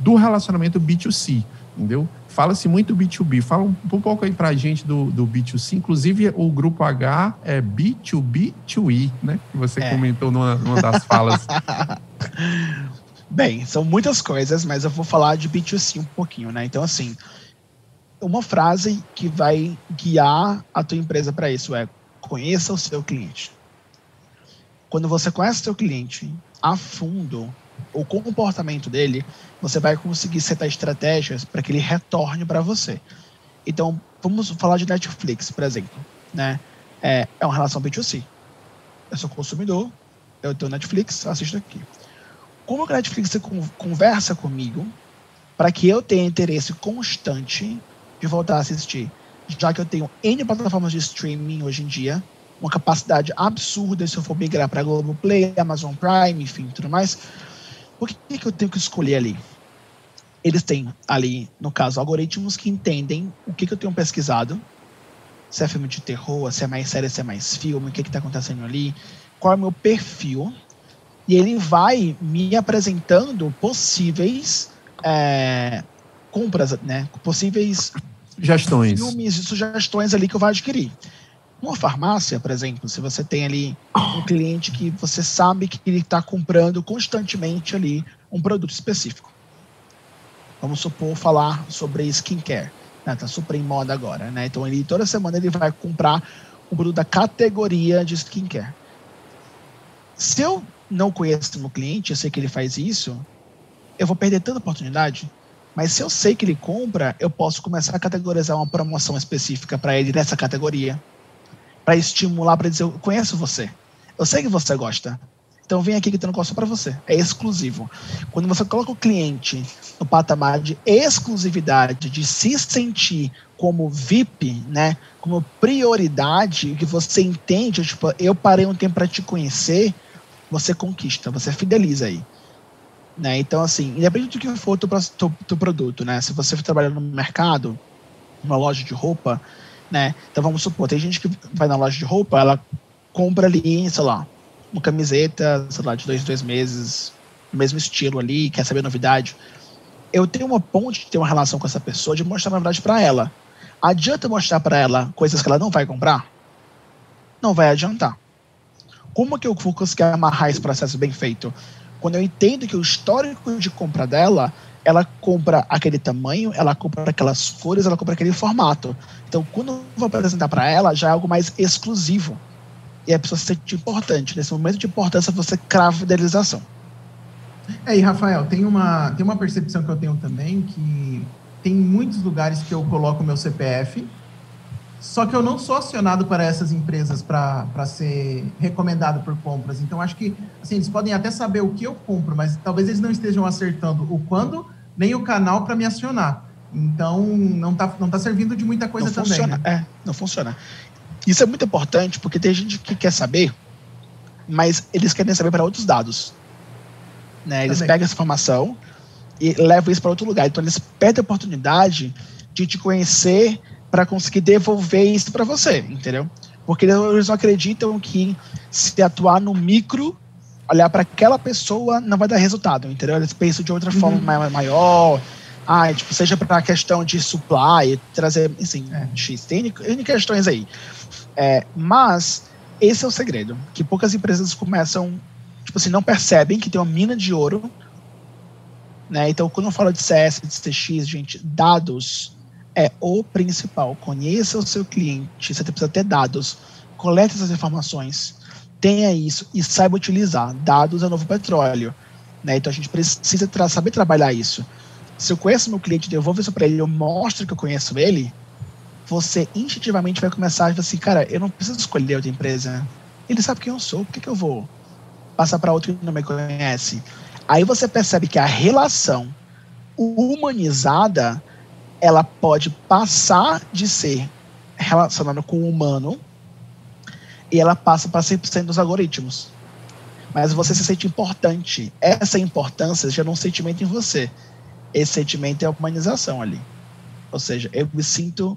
do relacionamento B2C, entendeu? Fala-se muito B2B. Fala um, um pouco aí para a gente do, do B2C. Inclusive, o grupo H é B2B2E, né? Que você é. comentou numa, numa das falas. *laughs* Bem, são muitas coisas, mas eu vou falar de B2C um pouquinho, né? Então, assim, uma frase que vai guiar a tua empresa para isso é conheça o seu cliente. Quando você conhece o seu cliente a fundo, o comportamento dele, você vai conseguir setar estratégias para que ele retorne para você. Então, vamos falar de Netflix, por exemplo. Né? É, é uma relação B2C. Eu sou consumidor, eu tenho Netflix, assisto aqui. Como que a Netflix conversa comigo para que eu tenha interesse constante de voltar a assistir? Já que eu tenho N plataformas de streaming hoje em dia, uma capacidade absurda se eu for migrar para Globoplay, Amazon Prime, enfim, tudo mais o que, que eu tenho que escolher ali? Eles têm ali, no caso, algoritmos que entendem o que, que eu tenho pesquisado, se é filme de terror, se é mais série, se é mais filme, o que está acontecendo ali, qual é o meu perfil, e ele vai me apresentando possíveis é, compras, né? Possíveis sugestões. filmes e sugestões ali que eu vou adquirir. Uma farmácia, por exemplo, se você tem ali um cliente que você sabe que ele está comprando constantemente ali um produto específico. Vamos supor falar sobre skincare, né? Tá super em moda agora, né? Então ele toda semana ele vai comprar um produto da categoria de skincare. Se eu não conheço meu cliente, eu sei que ele faz isso, eu vou perder tanta oportunidade. Mas se eu sei que ele compra, eu posso começar a categorizar uma promoção específica para ele nessa categoria para estimular, para dizer, eu conheço você. Eu sei que você gosta. Então vem aqui que tem um negócio para você. É exclusivo. Quando você coloca o cliente no patamar de exclusividade, de se sentir como VIP, né, como prioridade, que você entende, tipo, eu parei um tempo para te conhecer, você conquista, você fideliza aí. Né? Então, assim, independente do que for o teu, teu, teu produto, né? Se você trabalha no mercado, numa loja de roupa, né? Então vamos supor, tem gente que vai na loja de roupa, ela compra ali, sei lá, uma camiseta, sei lá, de dois, dois meses, mesmo estilo ali, quer saber novidade. Eu tenho uma ponte de ter uma relação com essa pessoa, de mostrar novidade para ela. Adianta mostrar para ela coisas que ela não vai comprar? Não vai adiantar. Como que eu vou conseguir amarrar esse processo bem feito? Quando eu entendo que o histórico de compra dela ela compra aquele tamanho, ela compra aquelas cores, ela compra aquele formato. Então, quando vou apresentar para ela, já é algo mais exclusivo. E a pessoa se sente importante. Nesse momento de importância, você crava fidelização. É, e Rafael, tem uma, tem uma percepção que eu tenho também que tem muitos lugares que eu coloco meu CPF, só que eu não sou acionado para essas empresas para ser recomendado por compras. Então, acho que assim, eles podem até saber o que eu compro, mas talvez eles não estejam acertando o quando nem o canal para me acionar. Então, não está não tá servindo de muita coisa não também. Funciona, né? É, não funciona. Isso é muito importante porque tem gente que quer saber, mas eles querem saber para outros dados. Né? Eles também. pegam essa informação e levam isso para outro lugar. Então, eles perdem a oportunidade de te conhecer para conseguir devolver isso para você, entendeu? Porque eles não acreditam que se atuar no micro, olhar para aquela pessoa não vai dar resultado, entendeu? Eles pensam de outra uhum. forma maior. Ah, tipo, seja para a questão de supply, trazer, assim, é. X. Tem N questões aí. É, mas esse é o segredo, que poucas empresas começam, tipo assim, não percebem que tem uma mina de ouro, né? Então, quando eu falo de CS, de CX, gente, dados é o principal. Conheça o seu cliente, você precisa ter dados, colete essas informações, tenha isso e saiba utilizar. Dados é o novo petróleo, né? Então, a gente precisa saber trabalhar isso. Se eu conheço meu cliente, devolvo isso para ele, eu mostro que eu conheço ele, você instintivamente vai começar a dizer assim, cara, eu não preciso escolher outra empresa. Ele sabe quem eu sou, por que, que eu vou passar para outro que não me conhece? Aí você percebe que a relação humanizada ela pode passar de ser relacionada com o humano e ela passa para 100% dos algoritmos. Mas você se sente importante. Essa importância já é um sentimento em você. Esse sentimento é a humanização ali. Ou seja, eu me sinto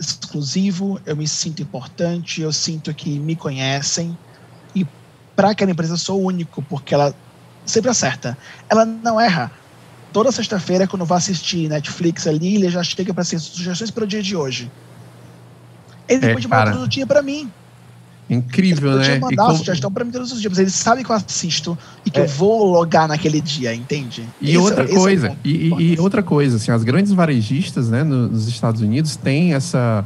exclusivo, eu me sinto importante, eu sinto que me conhecem. E para aquela empresa eu sou único, porque ela sempre acerta. Ela não erra. Toda sexta-feira, quando eu vou assistir Netflix ali, ele já chega para ser sugestões para o dia de hoje. Ele é, pode mandar todo dia para mim. Incrível, né? Mandar mandar sugestão para mim todos os dias, mas ele sabe que eu assisto e que é. eu vou logar naquele dia, entende? E esse, outra esse coisa, é e, e, outra coisa, assim, as grandes varejistas, né, nos Estados Unidos têm essa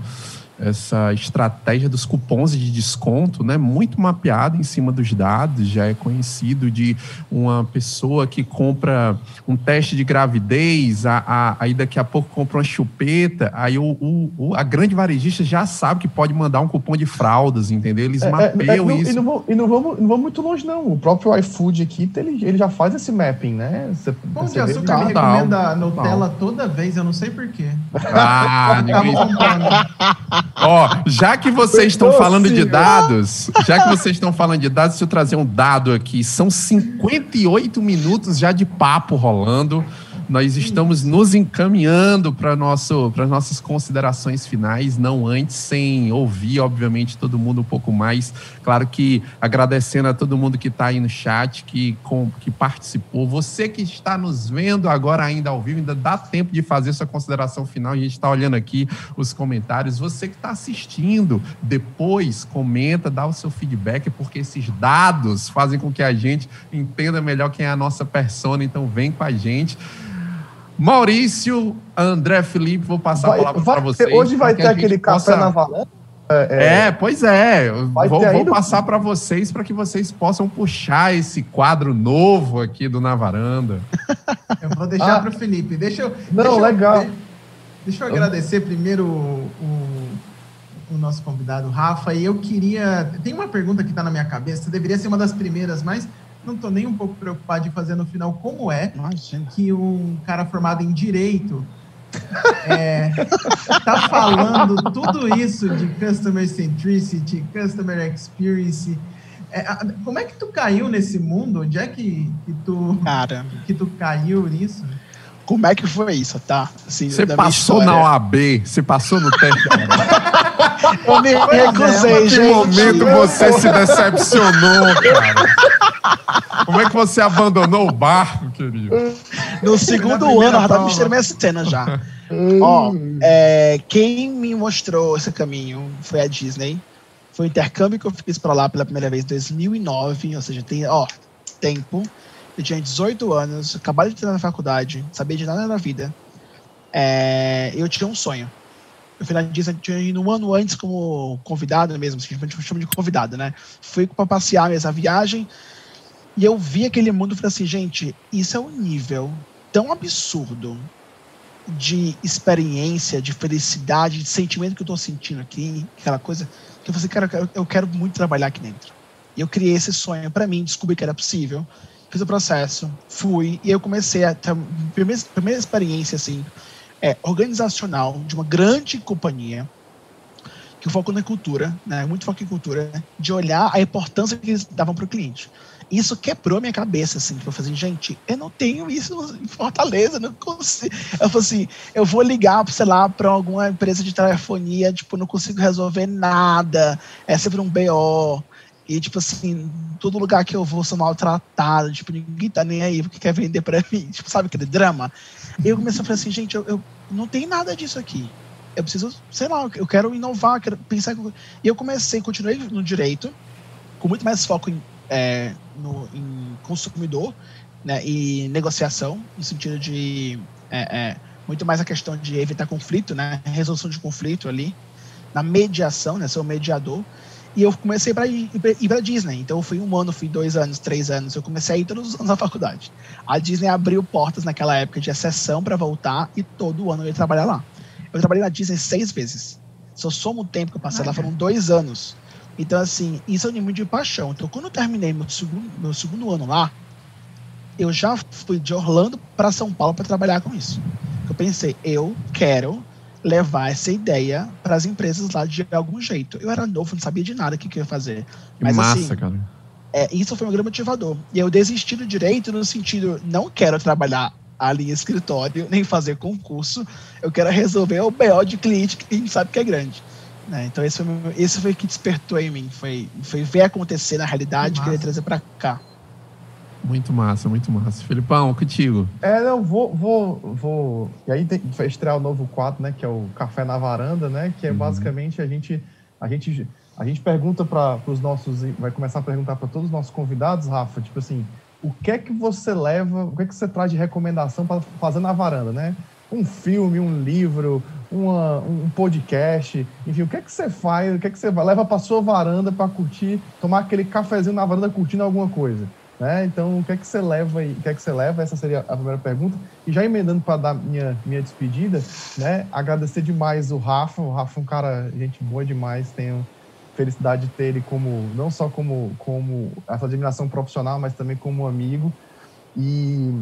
essa estratégia dos cupons de desconto, né, muito mapeada em cima dos dados, já é conhecido de uma pessoa que compra um teste de gravidez, a, a, aí daqui a pouco compra uma chupeta, aí o, o, a grande varejista já sabe que pode mandar um cupom de fraldas, entendeu? Eles é, é mapeiam é, é, isso. E, não, vamos, e não, vamos, não vamos muito longe, não. O próprio iFood aqui, ele, ele já faz esse mapping, né? Você, Pão de açúcar me recomenda Nutella toda vez, eu não sei porquê. Ah, ninguém... Ó, já que vocês estão falando de dados, já que vocês estão falando de dados, deixa eu trazer um dado aqui. São 58 minutos já de papo rolando nós estamos nos encaminhando para nosso para nossas considerações finais, não antes sem ouvir, obviamente, todo mundo um pouco mais. Claro que agradecendo a todo mundo que está aí no chat, que, com, que participou. Você que está nos vendo agora ainda ao vivo, ainda dá tempo de fazer sua consideração final. A gente está olhando aqui os comentários. Você que está assistindo, depois comenta, dá o seu feedback, porque esses dados fazem com que a gente entenda melhor quem é a nossa persona. Então, vem com a gente. Maurício, André Felipe, vou passar vai, a palavra para vocês. Hoje vai ter aquele café possa... na valanda? É, é, é, pois é. Vou, vou passar para vocês para que vocês possam puxar esse quadro novo aqui do Na Varanda. *laughs* Eu vou deixar ah, para o Felipe. Deixa eu. Não, deixa legal. Eu, deixa eu agradecer primeiro o, o, o, nosso convidado, Rafa. E eu queria. Tem uma pergunta que está na minha cabeça, deveria ser uma das primeiras, mas não estou nem um pouco preocupado de fazer no final como é Imagina. que um cara formado em direito é, tá falando tudo isso de customer centricity, customer experience. É, como é que tu caiu nesse mundo? Onde é que, que tu cara. que tu caiu nisso? Como é que foi isso, tá? Assim, você passou na OAB, você passou no teste. Eu me recusei, gente. Em que momento você se decepcionou, cara? Como é que você abandonou o barco, querido? No segundo ano, eu tava me cena já. Ó, é, quem me mostrou esse caminho foi a Disney. Foi o intercâmbio que eu fiz para lá pela primeira vez em 2009, ou seja, tem, ó, tempo. Eu tinha 18 anos, acabado de entrar na faculdade, sabia de nada na vida. É, eu tinha um sonho. Eu fui na Disney tinha ido um ano antes como convidado mesmo, assim, a gente chama de convidado, né? Fui para passear essa viagem e eu vi aquele mundo e falei assim, gente, isso é um nível tão absurdo de experiência, de felicidade, de sentimento que eu estou sentindo aqui, aquela coisa, que eu falei, assim, cara, eu quero muito trabalhar aqui dentro. E eu criei esse sonho para mim, descobri que era possível fiz o processo, fui, e eu comecei a ter primeira, primeira experiência, assim, é, organizacional de uma grande companhia, que foco na cultura, né, muito foco em cultura, de olhar a importância que eles davam para o cliente. Isso quebrou minha cabeça, assim, eu falei, assim, gente, eu não tenho isso em Fortaleza, não consigo. Eu falei assim, eu vou ligar, sei lá, para alguma empresa de telefonia, tipo, não consigo resolver nada, é sempre um BO. E, tipo assim, todo lugar que eu vou sou maltratado, tipo, ninguém tá nem aí porque quer vender pra mim. Tipo, sabe aquele drama? E eu comecei a falar assim, gente, eu, eu não tem nada disso aqui. Eu preciso, sei lá, eu quero inovar, quero pensar. E eu comecei, continuei no direito, com muito mais foco em, é, no, em consumidor né, e negociação, no sentido de é, é, muito mais a questão de evitar conflito, né, resolução de conflito ali, na mediação, né, ser o mediador. E eu comecei para ir, para Disney. Então eu fui um ano, fui dois anos, três anos. Eu comecei a ir todos os anos na faculdade. A Disney abriu portas naquela época de exceção para voltar e todo ano eu ia trabalhar lá. Eu trabalhei na Disney seis vezes. Se eu somo o tempo que eu passei lá, foram dois anos. Então, assim, isso é um nível de paixão. Então, quando eu terminei meu segundo, meu segundo ano lá, eu já fui de Orlando para São Paulo para trabalhar com isso. Eu pensei, eu quero levar essa ideia para as empresas lá de algum jeito. Eu era novo, não sabia de nada o que, que eu ia fazer. Mas, massa, assim, cara. É, isso foi um grande motivador. E eu desisti do direito no sentido, não quero trabalhar ali em escritório, nem fazer concurso. Eu quero resolver o BO de cliente que a gente sabe que é grande. Né? Então esse foi, esse foi o que despertou em mim. Foi, foi ver acontecer na realidade e querer trazer para cá. Muito massa, muito massa. Felipão, contigo. É, não, vou, vou, vou. E aí tem, vai estrear o novo quadro, né? Que é o Café na Varanda, né? Que é uhum. basicamente a gente, a gente, a gente pergunta para os nossos, vai começar a perguntar para todos os nossos convidados, Rafa, tipo assim, o que é que você leva, o que é que você traz de recomendação para fazer na varanda, né? Um filme, um livro, uma, um podcast, enfim, o que é que você faz, o que é que você leva para sua varanda para curtir, tomar aquele cafezinho na varanda curtindo alguma coisa? Né? Então, o que é que você leva aí? O que é que você leva? Essa seria a primeira pergunta. E já emendando para dar minha, minha despedida, né? Agradecer demais o Rafa. O Rafa é um cara, gente boa demais. Tenho felicidade de ter ele como, não só como, como essa admiração profissional, mas também como amigo. E,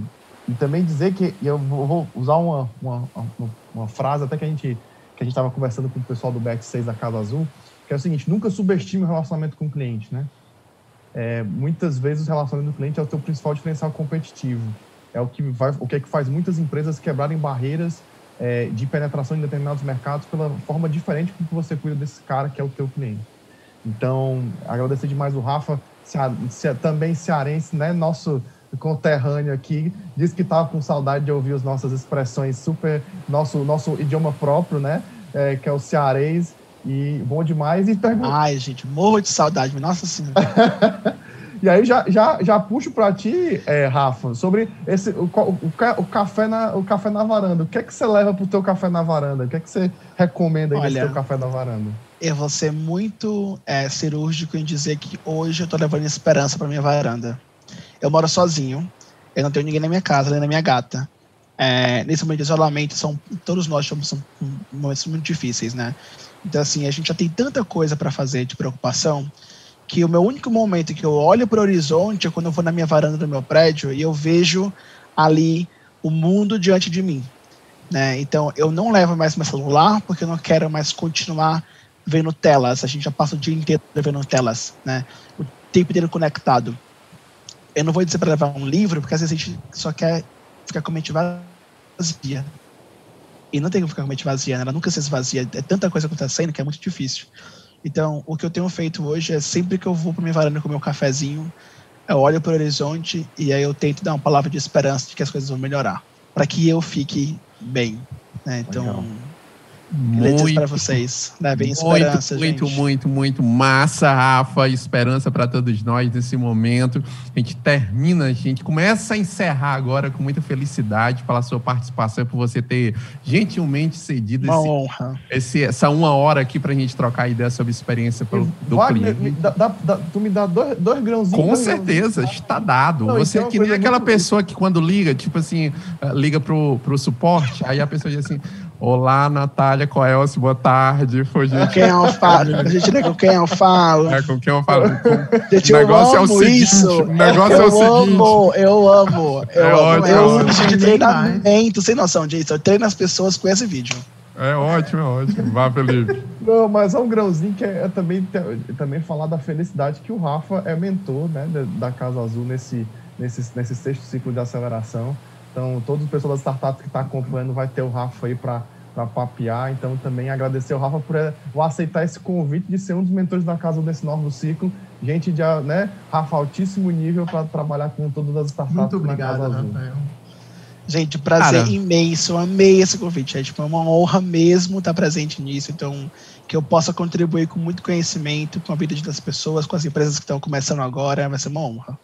e também dizer que eu vou usar uma, uma, uma, uma frase até que a gente que a gente estava conversando com o pessoal do Back 6 da Casa Azul, que é o seguinte, nunca subestime o relacionamento com o cliente, né? é, muitas vezes o relacionamento do cliente é o teu principal diferencial competitivo. É o que, vai, o que é que faz muitas empresas quebrarem barreiras é, de penetração em determinados mercados pela forma diferente com que você cuida desse cara que é o teu cliente. Então, agradecer demais o Rafa, também cearense, né? Nosso conterrâneo aqui, disse que estava com saudade de ouvir as nossas expressões super, nosso, nosso idioma próprio, né? É, que é o cearês. E bom demais. E pergunta... Ai, gente, morro de saudade, nossa senhora. *laughs* e aí já, já, já puxo para ti, é, Rafa, sobre esse, o, o, o, café na, o café na varanda. O que é que você leva pro teu café na varanda? O que é que você recomenda aí Olha, teu café na varanda? Eu vou ser muito é, cirúrgico em dizer que hoje eu tô levando esperança para minha varanda. Eu moro sozinho, eu não tenho ninguém na minha casa, nem na minha gata. É, nesse momento de isolamento, são, todos nós estamos são momentos muito difíceis, né? Então, assim, a gente já tem tanta coisa para fazer de preocupação que o meu único momento que eu olho para o horizonte é quando eu vou na minha varanda do meu prédio e eu vejo ali o mundo diante de mim. Né? Então, eu não levo mais meu celular porque eu não quero mais continuar vendo telas. A gente já passa o dia inteiro vendo telas, né? o tempo inteiro conectado. Eu não vou dizer para levar um livro porque às vezes a gente só quer ficar com a mente vazia. E não tem que ficar com a mente vazia, né? ela nunca se esvazia. É tanta coisa acontecendo que é muito difícil. Então, o que eu tenho feito hoje é sempre que eu vou para minha varanda com meu cafezinho, eu olho para o horizonte e aí eu tento dar uma palavra de esperança de que as coisas vão melhorar, para que eu fique bem. Né? Então, Legal. Muito para vocês, né? Bem esperança, muito, gente. muito, muito massa, Rafa. Esperança para todos nós nesse momento. A gente termina, a gente começa a encerrar agora com muita felicidade pela sua participação, por você ter gentilmente cedido uma esse, honra. Esse, essa uma hora aqui para a gente trocar ideia sobre experiência pelo, do Wagner, cliente. Dá, dá, tu me dá dois, dois grãozinhos. Com certeza, está dado. Não, você é que nem aquela muito... pessoa que quando liga, tipo assim, eh, liga pro, pro suporte, aí a pessoa diz assim Olá, Natália Coelce, boa tarde. Foi, gente... Com quem eu *laughs* falo? A gente não é com quem eu falo. É com quem eu falo. *laughs* Gente, o negócio é o seguinte, isso. O negócio eu é o seguinte. Amo, eu amo. Eu é amo. ótimo. Eu uso de treinamento, sem noção disso. Eu treino as pessoas com esse vídeo. É ótimo, é ótimo. Vá, Felipe. Não, mas é um grãozinho que é, é também, também falar da felicidade que o Rafa é mentor né, da Casa Azul nesse, nesse, nesse sexto ciclo de aceleração. Então, todas as pessoas das startups que estão tá acompanhando vai ter o Rafa aí para para papear. Então, também agradecer ao Rafa por, eh, por, aceitar esse convite de ser um dos mentores da casa desse novo ciclo. Gente de né, Rafa, altíssimo nível para trabalhar com todas as startups. Muito obrigado, Rafael. Gente, prazer Cara, imenso. Amei esse convite. É tipo, é uma honra mesmo estar presente nisso. Então, que eu possa contribuir com muito conhecimento com a vida das pessoas, com as empresas que estão começando agora, vai ser uma honra.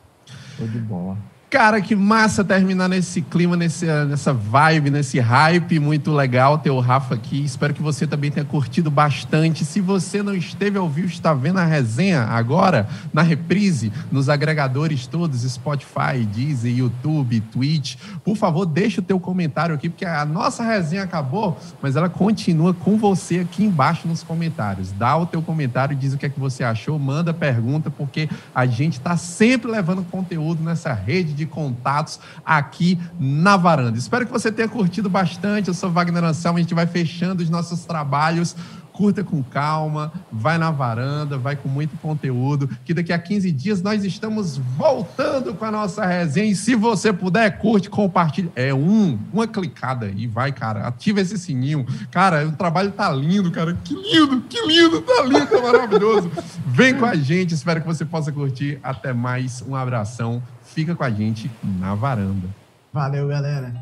Foi de bola. Cara, que massa terminar nesse clima, nesse, nessa vibe, nesse hype muito legal ter o Rafa aqui. Espero que você também tenha curtido bastante. Se você não esteve ao vivo, está vendo a resenha agora, na reprise, nos agregadores todos, Spotify, Deezer, YouTube, Twitch. Por favor, deixa o teu comentário aqui, porque a nossa resenha acabou, mas ela continua com você aqui embaixo nos comentários. Dá o teu comentário, diz o que é que você achou, manda pergunta, porque a gente está sempre levando conteúdo nessa rede de contatos aqui na varanda. Espero que você tenha curtido bastante. Eu sou Wagner Anselmo, a gente vai fechando os nossos trabalhos curta com calma, vai na varanda, vai com muito conteúdo, que daqui a 15 dias nós estamos voltando com a nossa resenha. E se você puder, curte, compartilha. É um, uma clicada e vai, cara. Ativa esse sininho. Cara, o trabalho tá lindo, cara. Que lindo, que lindo, tá lindo, tá maravilhoso. Vem com a gente, espero que você possa curtir. Até mais, um abração fica com a gente na varanda. Valeu, galera.